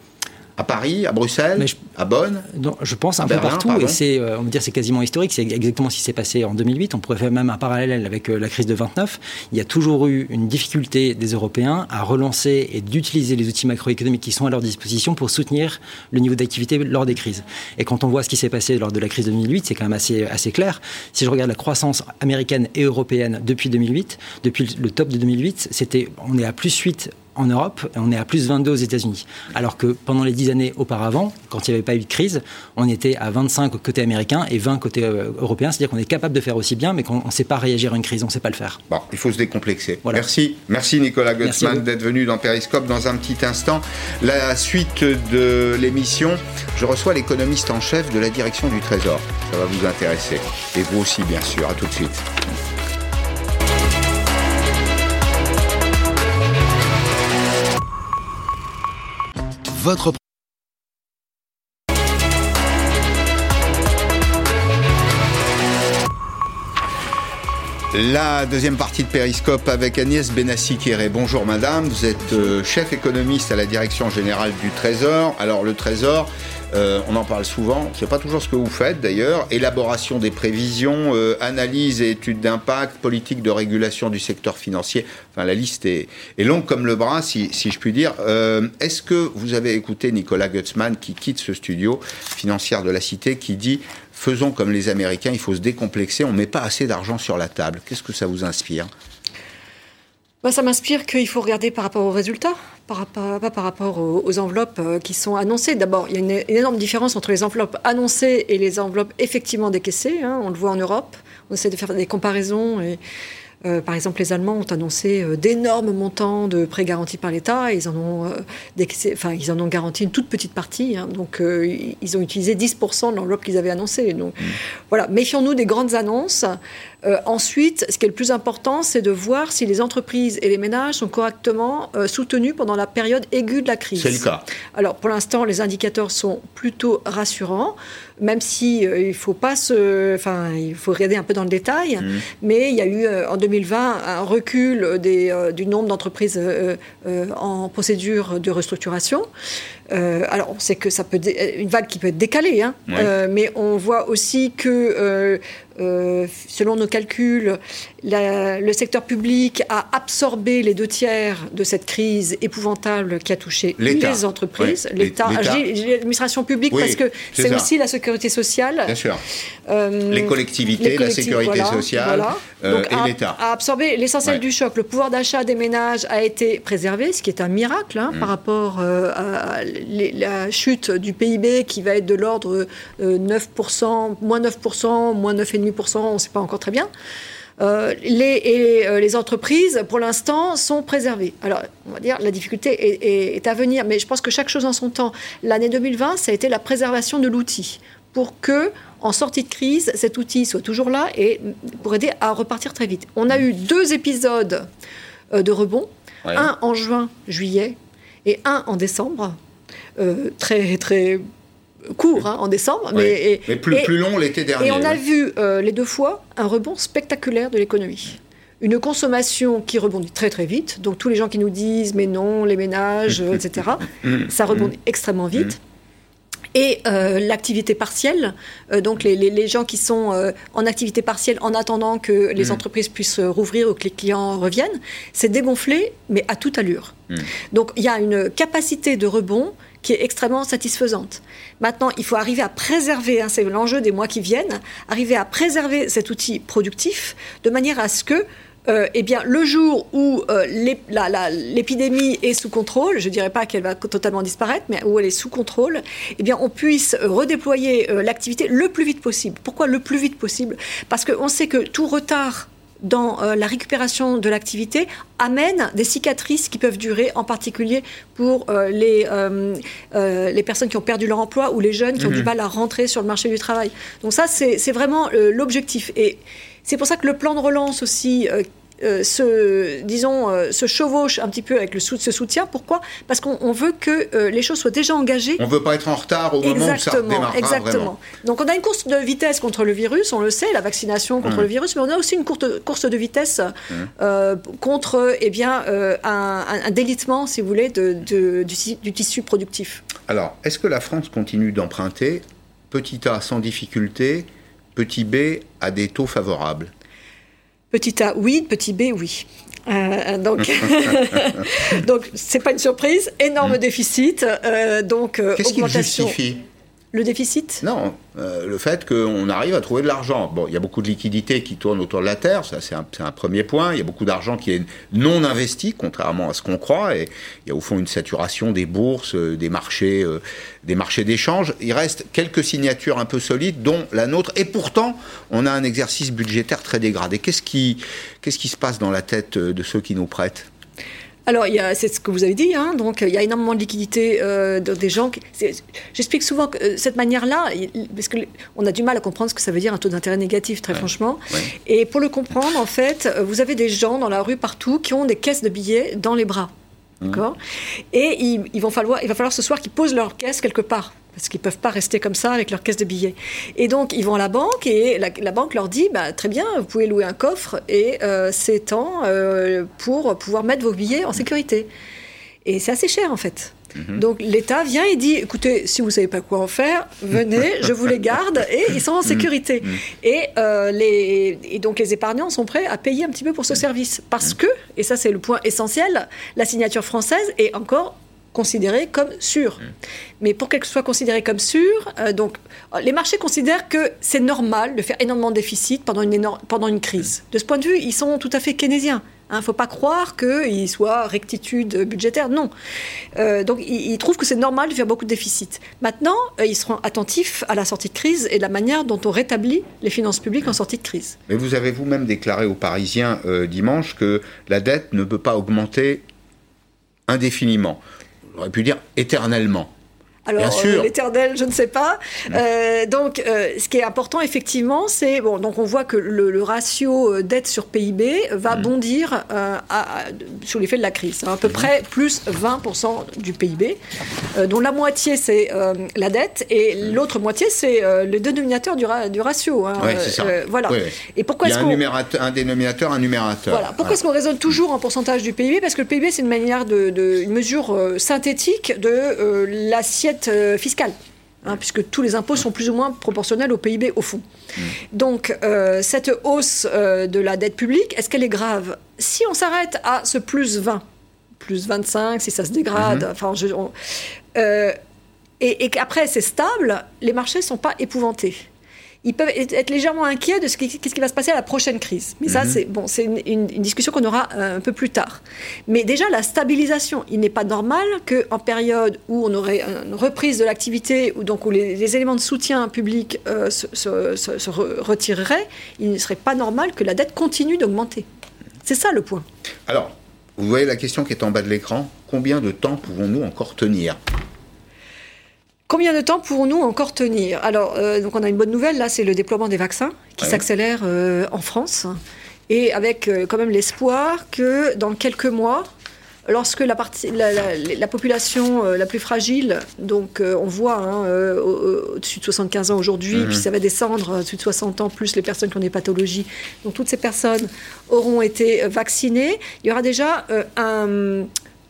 À Paris, à Bruxelles, à Bonn Je pense un peu partout, et c'est, euh, on va dire, c'est quasiment historique. C'est exactement ce qui s'est passé en 2008. On pourrait faire même un parallèle avec euh, la crise de 29. Il y a toujours eu une difficulté des Européens à relancer et d'utiliser les outils macroéconomiques qui sont à leur disposition pour soutenir le niveau d'activité lors des crises. Et quand on voit ce qui s'est passé lors de la crise de 2008, c'est quand même assez, assez clair. Si je regarde la croissance américaine et européenne depuis 2008, depuis le top de 2008, c'était, on est à plus 8 en Europe on est à plus 22 aux États-Unis. Alors que pendant les 10 années auparavant, quand il n'y avait pas eu de crise, on était à 25 côté américain et 20 côté euh, européen. C'est-à-dire qu'on est capable de faire aussi bien, mais qu'on ne sait pas réagir à une crise, on ne sait pas le faire. Bon, il faut se décomplexer. Merci. Merci Nicolas Gutzmann d'être venu dans Periscope dans un petit instant. La suite de l'émission, je reçois l'économiste en chef de la direction du Trésor. Ça va vous intéresser. Et vous aussi, bien sûr. À tout de suite. Votre La deuxième partie de Périscope avec Agnès Benassi-Kéré. Bonjour madame, vous êtes euh, chef économiste à la direction générale du Trésor. Alors le Trésor, euh, on en parle souvent, c'est pas toujours ce que vous faites d'ailleurs. Élaboration des prévisions, euh, analyse et études d'impact, politique de régulation du secteur financier. Enfin, la liste est, longue comme le bras, si, je puis dire. Est-ce que vous avez écouté Nicolas Gutzmann qui quitte ce studio financière de la Cité, qui dit faisons comme les Américains, il faut se décomplexer, on met pas assez d'argent sur la table. Qu'est-ce que ça vous inspire? Bah, ça m'inspire qu'il faut regarder par rapport aux résultats, par, pas par rapport aux, enveloppes euh, qui sont annoncées. D'abord, il y a une, énorme différence entre les enveloppes annoncées et les enveloppes effectivement décaissées. Hein. On le voit en Europe. On essaie de faire des comparaisons et euh, par exemple, les Allemands ont annoncé euh, d'énormes montants de prêts garantis par l'État. Ils en ont, euh, enfin, ils en ont garanti une toute petite partie. Hein. donc, ils ont utilisé 10% de l'enveloppe qu'ils avaient annoncée. Donc, mmh. voilà. Méfions-nous des grandes annonces. Ensuite, ce qui est le plus important, c'est de voir si les entreprises et les ménages sont correctement soutenus pendant la période aiguë de la crise. C'est le cas. Alors, pour l'instant, les indicateurs sont plutôt rassurants même si euh, il faut pas se, enfin, il faut regarder un peu dans le détail. Mmh. Mais il y a eu euh, en 2020 un recul des, euh, du nombre d'entreprises en procédure de restructuration. Alors, on sait que ça peut une vague qui peut être décalée, hein, mais on voit aussi que euh, selon nos calculs, le secteur public a absorbé les deux tiers de cette crise épouvantable qui a touché les entreprises, l'État, l'administration publique, parce que c'est aussi la sécurité sociale. Bien sûr. Euh, les, collectivités, la sécurité sociale euh, et l'État. A absorbé l'essentiel du choc. Le pouvoir d'achat des ménages a été préservé, ce qui est un miracle hein, mm. par rapport à la chute du PIB qui va être de l'ordre 9%, moins 9%, moins 9,5% on ne sait pas encore très bien. Euh, les, et euh, les entreprises, pour l'instant, sont préservées. Alors, on va dire, la difficulté est, à venir, mais je pense que chaque chose en son temps. L'année 2020, ça a été la préservation de l'outil pour que, en sortie de crise, cet outil soit toujours là et pour aider à repartir très vite. On a eu deux épisodes euh, de rebond, un en juin, juillet, et un en décembre. Très très court hein, en décembre. Mais, plus, plus, long l'été dernier. Et on a vu euh, les deux fois un rebond spectaculaire de l'économie. Une consommation qui rebondit très très vite. Donc tous les gens qui nous disent mais non, les ménages, etc., ça rebondit extrêmement vite. Et euh, l'activité partielle, euh, donc les, les, les, gens qui sont euh, en activité partielle en attendant que les mmh. entreprises puissent rouvrir ou que les clients reviennent, c'est dégonflé, mais à toute allure. Mmh. Donc il y a une capacité de rebond qui est extrêmement satisfaisante. Maintenant, il faut arriver à préserver, hein, c'est l'enjeu des mois qui viennent, arriver à préserver cet outil productif de manière à ce que euh, eh bien, le jour où euh, l'épidémie est sous contrôle, je ne dirais pas qu'elle va totalement disparaître, mais où elle est sous contrôle, eh bien, on puisse redéployer euh, l'activité le plus vite possible. Pourquoi le plus vite possible? Parce qu'on sait que tout retard dans la récupération de l'activité amène des cicatrices qui peuvent durer, en particulier pour les, les personnes qui ont perdu leur emploi ou les jeunes qui ont du mhm. mal à rentrer sur le marché du travail. Donc ça, c'est vraiment l'objectif. Et c'est pour ça que le plan de relance aussi, euh, se, disons, euh, se chevauche un petit peu avec le sou ce soutien. Pourquoi? Parce qu'on veut que euh, les choses soient déjà engagées. On ne veut pas être en retard au moment où ça Exactement. Donc on a une course de vitesse contre le virus, on le sait, la vaccination contre mmh. le virus, mais on a aussi une courte, course de vitesse mmh. contre eh bien, un, un, délitement, si vous voulez, de, de, du, du tissu productif. Alors, est-ce que la France continue d'emprunter petit A sans difficulté, petit B à des taux favorables? Petit A, oui. Petit B, oui. Euh, donc, donc c'est pas une surprise. Énorme mm. déficit. Euh, donc, euh, Qu'est-ce qui justifie? Le déficit? Non, euh, le fait qu'on arrive à trouver de l'argent. Bon, il y a beaucoup de liquidités qui tournent autour de la Terre, ça c'est un, premier point. Il y a beaucoup d'argent qui est non investi, contrairement à ce qu'on croit. Et il y a au fond une saturation des bourses, euh, des marchés, euh, des marchés d'échange. Il reste quelques signatures un peu solides, dont la nôtre. Et pourtant, on a un exercice budgétaire très dégradé. Qu'est-ce qui se passe dans la tête de ceux qui nous prêtent? Alors, c'est ce que vous avez dit, hein, donc il y a énormément de liquidités euh, des gens. J'explique souvent que euh, cette manière-là, parce qu'on a du mal à comprendre ce que ça veut dire un taux d'intérêt négatif, très franchement. Et pour le comprendre, en fait, vous avez des gens dans la rue partout qui ont des caisses de billets dans les bras. Mmh. D'accord Et il, vont falloir, il va falloir ce soir qu'ils posent leur caisse quelque part parce qu'ils ne peuvent pas rester comme ça avec leur caisse de billets. Et donc, ils vont à la banque et la, banque leur dit bah, Très bien, vous pouvez louer un coffre et euh, c'est temps euh, pour pouvoir mettre vos billets en sécurité. Et c'est assez cher en fait. Mhm. Donc l'État vient et dit écoutez, si vous savez pas quoi en faire, venez, je vous les garde et ils sont en mhm. sécurité. Mhm. Et, euh, les, et donc les épargnants sont prêts à payer un petit peu pour ce service parce que, et ça c'est le point essentiel, la signature française est encore considéré comme sûr. Mm. Mais pour qu'elle soit considérée comme sûre, euh, donc les marchés considèrent que c'est normal de faire énormément de déficit pendant une, pendant une crise. De ce point de vue, ils sont tout à fait keynésiens. Il hein, ne faut pas croire qu'il soit rectitude budgétaire, non. Euh, donc ils, trouvent que c'est normal de faire beaucoup de déficit. Maintenant, euh, ils seront attentifs à la sortie de crise et la manière dont on rétablit les finances publiques en sortie de crise. Mais vous avez vous-même déclaré aux Parisiens dimanche que la dette ne peut pas augmenter indéfiniment on aurait pu dire éternellement. Alors, euh, l'éternel, je ne sais pas. Euh, donc, euh, ce qui est important, effectivement, c'est. Bon, donc on voit que le, ratio dette sur PIB va mm. bondir sous l'effet de la crise. à peu mm. près plus 20% du PIB, dont la moitié, c'est la dette, et mm. l'autre moitié, c'est le dénominateur du, du ratio. Hein, c'est ça. voilà. Et pourquoi un, un, dénominateur, un numérateur. Voilà. Pourquoi est-ce qu'on raisonne toujours en pourcentage du PIB Parce que le PIB, c'est une manière de, de, une mesure synthétique de l'assiette euh, fiscale. Hein, puisque tous les impôts sont plus ou moins proportionnels au PIB au fond. Mm. Donc euh, cette hausse euh, de la dette publique, est-ce qu'elle est grave? Si on s'arrête à ce plus 20, plus 25, si ça se dégrade, mm-hmm. enfin, et, et qu'après c'est stable, les marchés ne sont pas épouvantés ils peuvent être légèrement inquiets de ce qui, ce qui va se passer à la prochaine crise. Mais ça, mhm. c'est bon, c'est une, discussion qu'on aura euh, un peu plus tard. Mais déjà, la stabilisation, il n'est pas normal qu'en période où on aurait une reprise de l'activité, ou donc où les, éléments de soutien public euh, se, retireraient, il ne serait pas normal que la dette continue d'augmenter. C'est ça le point. Alors, vous voyez la question qui est en bas de l'écran. Combien de temps pouvons-nous encore tenir? Combien de temps pourrons-nous encore tenir? Alors, euh, donc on a une bonne nouvelle, là, c'est le déploiement des vaccins qui s'accélère euh, en France, et avec euh, quand même l'espoir que dans quelques mois, lorsque la, partie, la, population la plus fragile, donc on voit hein, au-dessus de 75 ans aujourd'hui, mhm. puis ça va descendre au-dessus de 60 ans, plus les personnes qui ont des pathologies, donc toutes ces personnes auront été vaccinées, il y aura déjà un,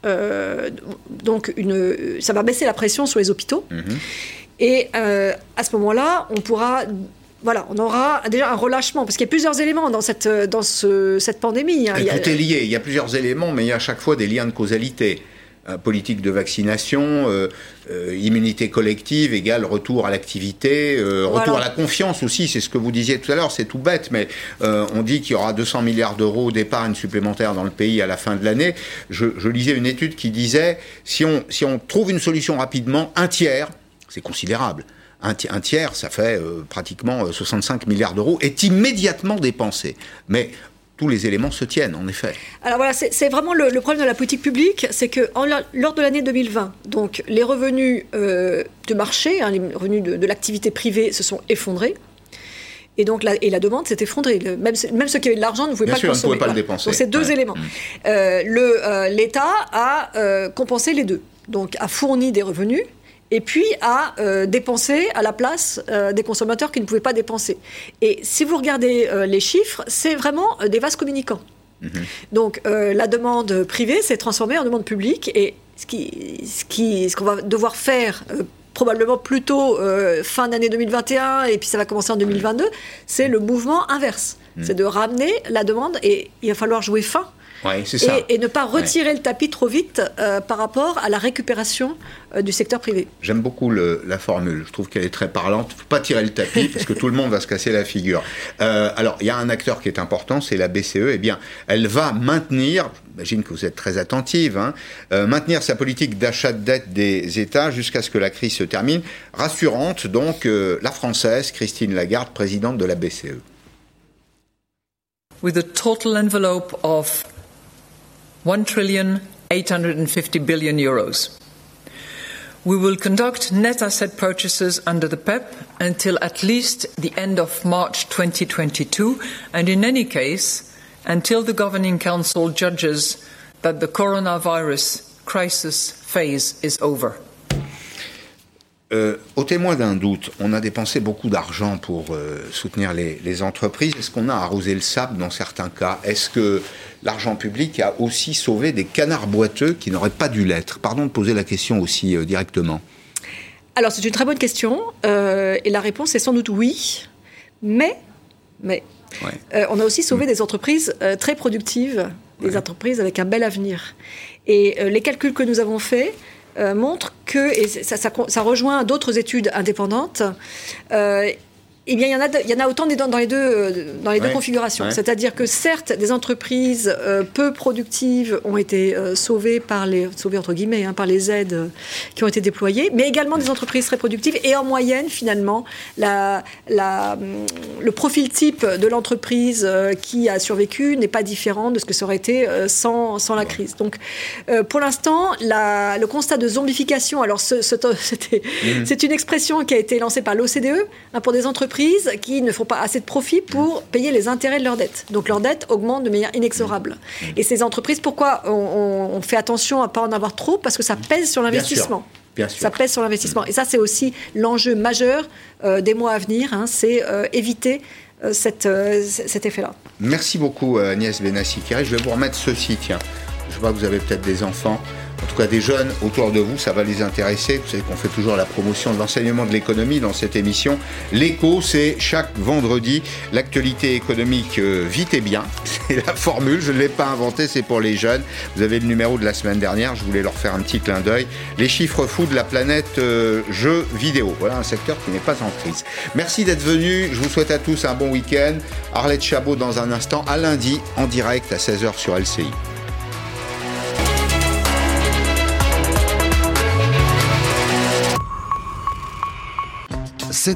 euh, donc une, ça va baisser la pression sur les hôpitaux. Mhm. Et à ce moment-là, on pourra voilà, on aura déjà un relâchement, parce qu'il y a plusieurs éléments dans cette, dans cette pandémie. Hein. Tout est lié, il y a plusieurs éléments, mais il y a à chaque fois des liens de causalité. Euh, politique de vaccination, euh, euh, immunité collective égale retour à l'activité, retour à la confiance aussi, c'est ce que vous disiez tout à l'heure, c'est tout bête, mais on dit qu'il y aura 200 milliards d'euros d'épargne supplémentaire dans le pays à la fin de l'année. Je, je, lisais une étude qui disait, si on, si on trouve une solution rapidement, un tiers, c'est considérable, un, tiers, ça fait pratiquement 65 milliards d'euros, est immédiatement dépensé. Mais tous les éléments se tiennent, en effet. Alors voilà, c'est vraiment le, problème de la politique publique, c'est que lors de l'année 2020, donc les revenus euh, de marché, hein, les revenus de, l'activité privée se sont effondrés. Et donc la, et la demande s'est effondrée. Même, même ceux qui avaient de l'argent ne pouvaient pas le consommer. pas le dépenser. Donc c'est deux éléments. Mmh. Euh, euh, L'État a compensé les deux. Donc a fourni des revenus et puis à euh, dépenser à la place euh, des consommateurs qui ne pouvaient pas dépenser. Et si vous regardez euh, les chiffres, c'est vraiment des vases communicants. Mhm. Donc la demande privée s'est transformée en demande publique et ce qu'on ce qui, ce qu'on va devoir faire probablement plutôt fin d'année 2021 et puis ça va commencer en 2022, c'est le mouvement inverse. Mhm. C'est de ramener la demande et il va falloir jouer fin et, ne pas retirer le tapis trop vite euh, par rapport à la récupération euh, du secteur privé. J'aime beaucoup la formule, je trouve qu'elle est très parlante. Il ne faut pas tirer le tapis parce que tout le monde va se casser la figure. Euh, alors, il y a un acteur qui est important, c'est la BCE. Eh bien, elle va maintenir, j'imagine que vous êtes très attentive, hein, maintenir sa politique d'achat de dette des États jusqu'à ce que la crise se termine. Rassurante, donc, la Française, Christine Lagarde, présidente de la BCE. With a total envelope of 1 trillion 850 billion euros. We will conduct net asset purchases under the PEP until at least the end of March 2022, and in any case, until the Governing Council judges that the coronavirus crisis phase is over. Euh, au témoin d'un doute, on a dépensé beaucoup d'argent pour euh, soutenir les, les entreprises. Est-ce qu'on a arrosé le sable dans certains cas? Est-ce que l'argent public a aussi sauvé des canards boiteux qui n'auraient pas dû l'être? Pardon de poser la question aussi euh, directement. Alors c'est une très bonne question et la réponse est sans doute oui, mais, mais on a aussi sauvé mm. des entreprises très productives, des entreprises avec un bel avenir. Et les calculs que nous avons faits montrent que, et ça, ça, ça rejoint d'autres études indépendantes, eh bien, il y en a, il y en a autant dans les deux, euh, dans les deux configurations. C'est-à-dire que certes, des entreprises euh, peu productives ont été euh, sauvées par les, sauvées entre guillemets, hein, par les aides qui ont été déployées, mais également des entreprises très productives. Et en moyenne, finalement, la, la, hum, le profil type de l'entreprise qui a survécu n'est pas différent de ce que ça aurait été sans, sans la crise. Donc, pour l'instant, le constat de zombification, alors ce, mmh. c'est une expression qui a été lancée par l'OCDE hein, pour des entreprises qui ne font pas assez de profit pour payer les intérêts de leurs dettes. Donc leur dette augmente de manière inexorable. Et ces entreprises, pourquoi on, fait attention à ne pas en avoir trop? Parce que ça pèse sur l'investissement. Ça pèse sur l'investissement. Et ça, c'est aussi l'enjeu majeur euh, des mois à venir, hein, c'est euh, éviter euh, cette, cet effet-là. Merci beaucoup Agnès benassi Je vais vous remettre ceci, tiens. Je vois que vous avez peut-être des enfants en tout cas des jeunes autour de vous, ça va les intéresser. Vous savez qu'on fait toujours la promotion de l'enseignement de l'économie dans cette émission. L'écho, c'est chaque vendredi l'actualité économique euh, vite et bien. C'est la formule, je ne l'ai pas inventée, c'est pour les jeunes. Vous avez le numéro de la semaine dernière, je voulais leur faire un petit clin d'œil. Les chiffres fous de la planète euh, jeux vidéo. Voilà un secteur qui n'est pas en crise. Merci d'être venus. Je vous souhaite à tous un bon week-end. Arlette Chabot dans un instant, à lundi, en direct à 16h sur LCI. C'était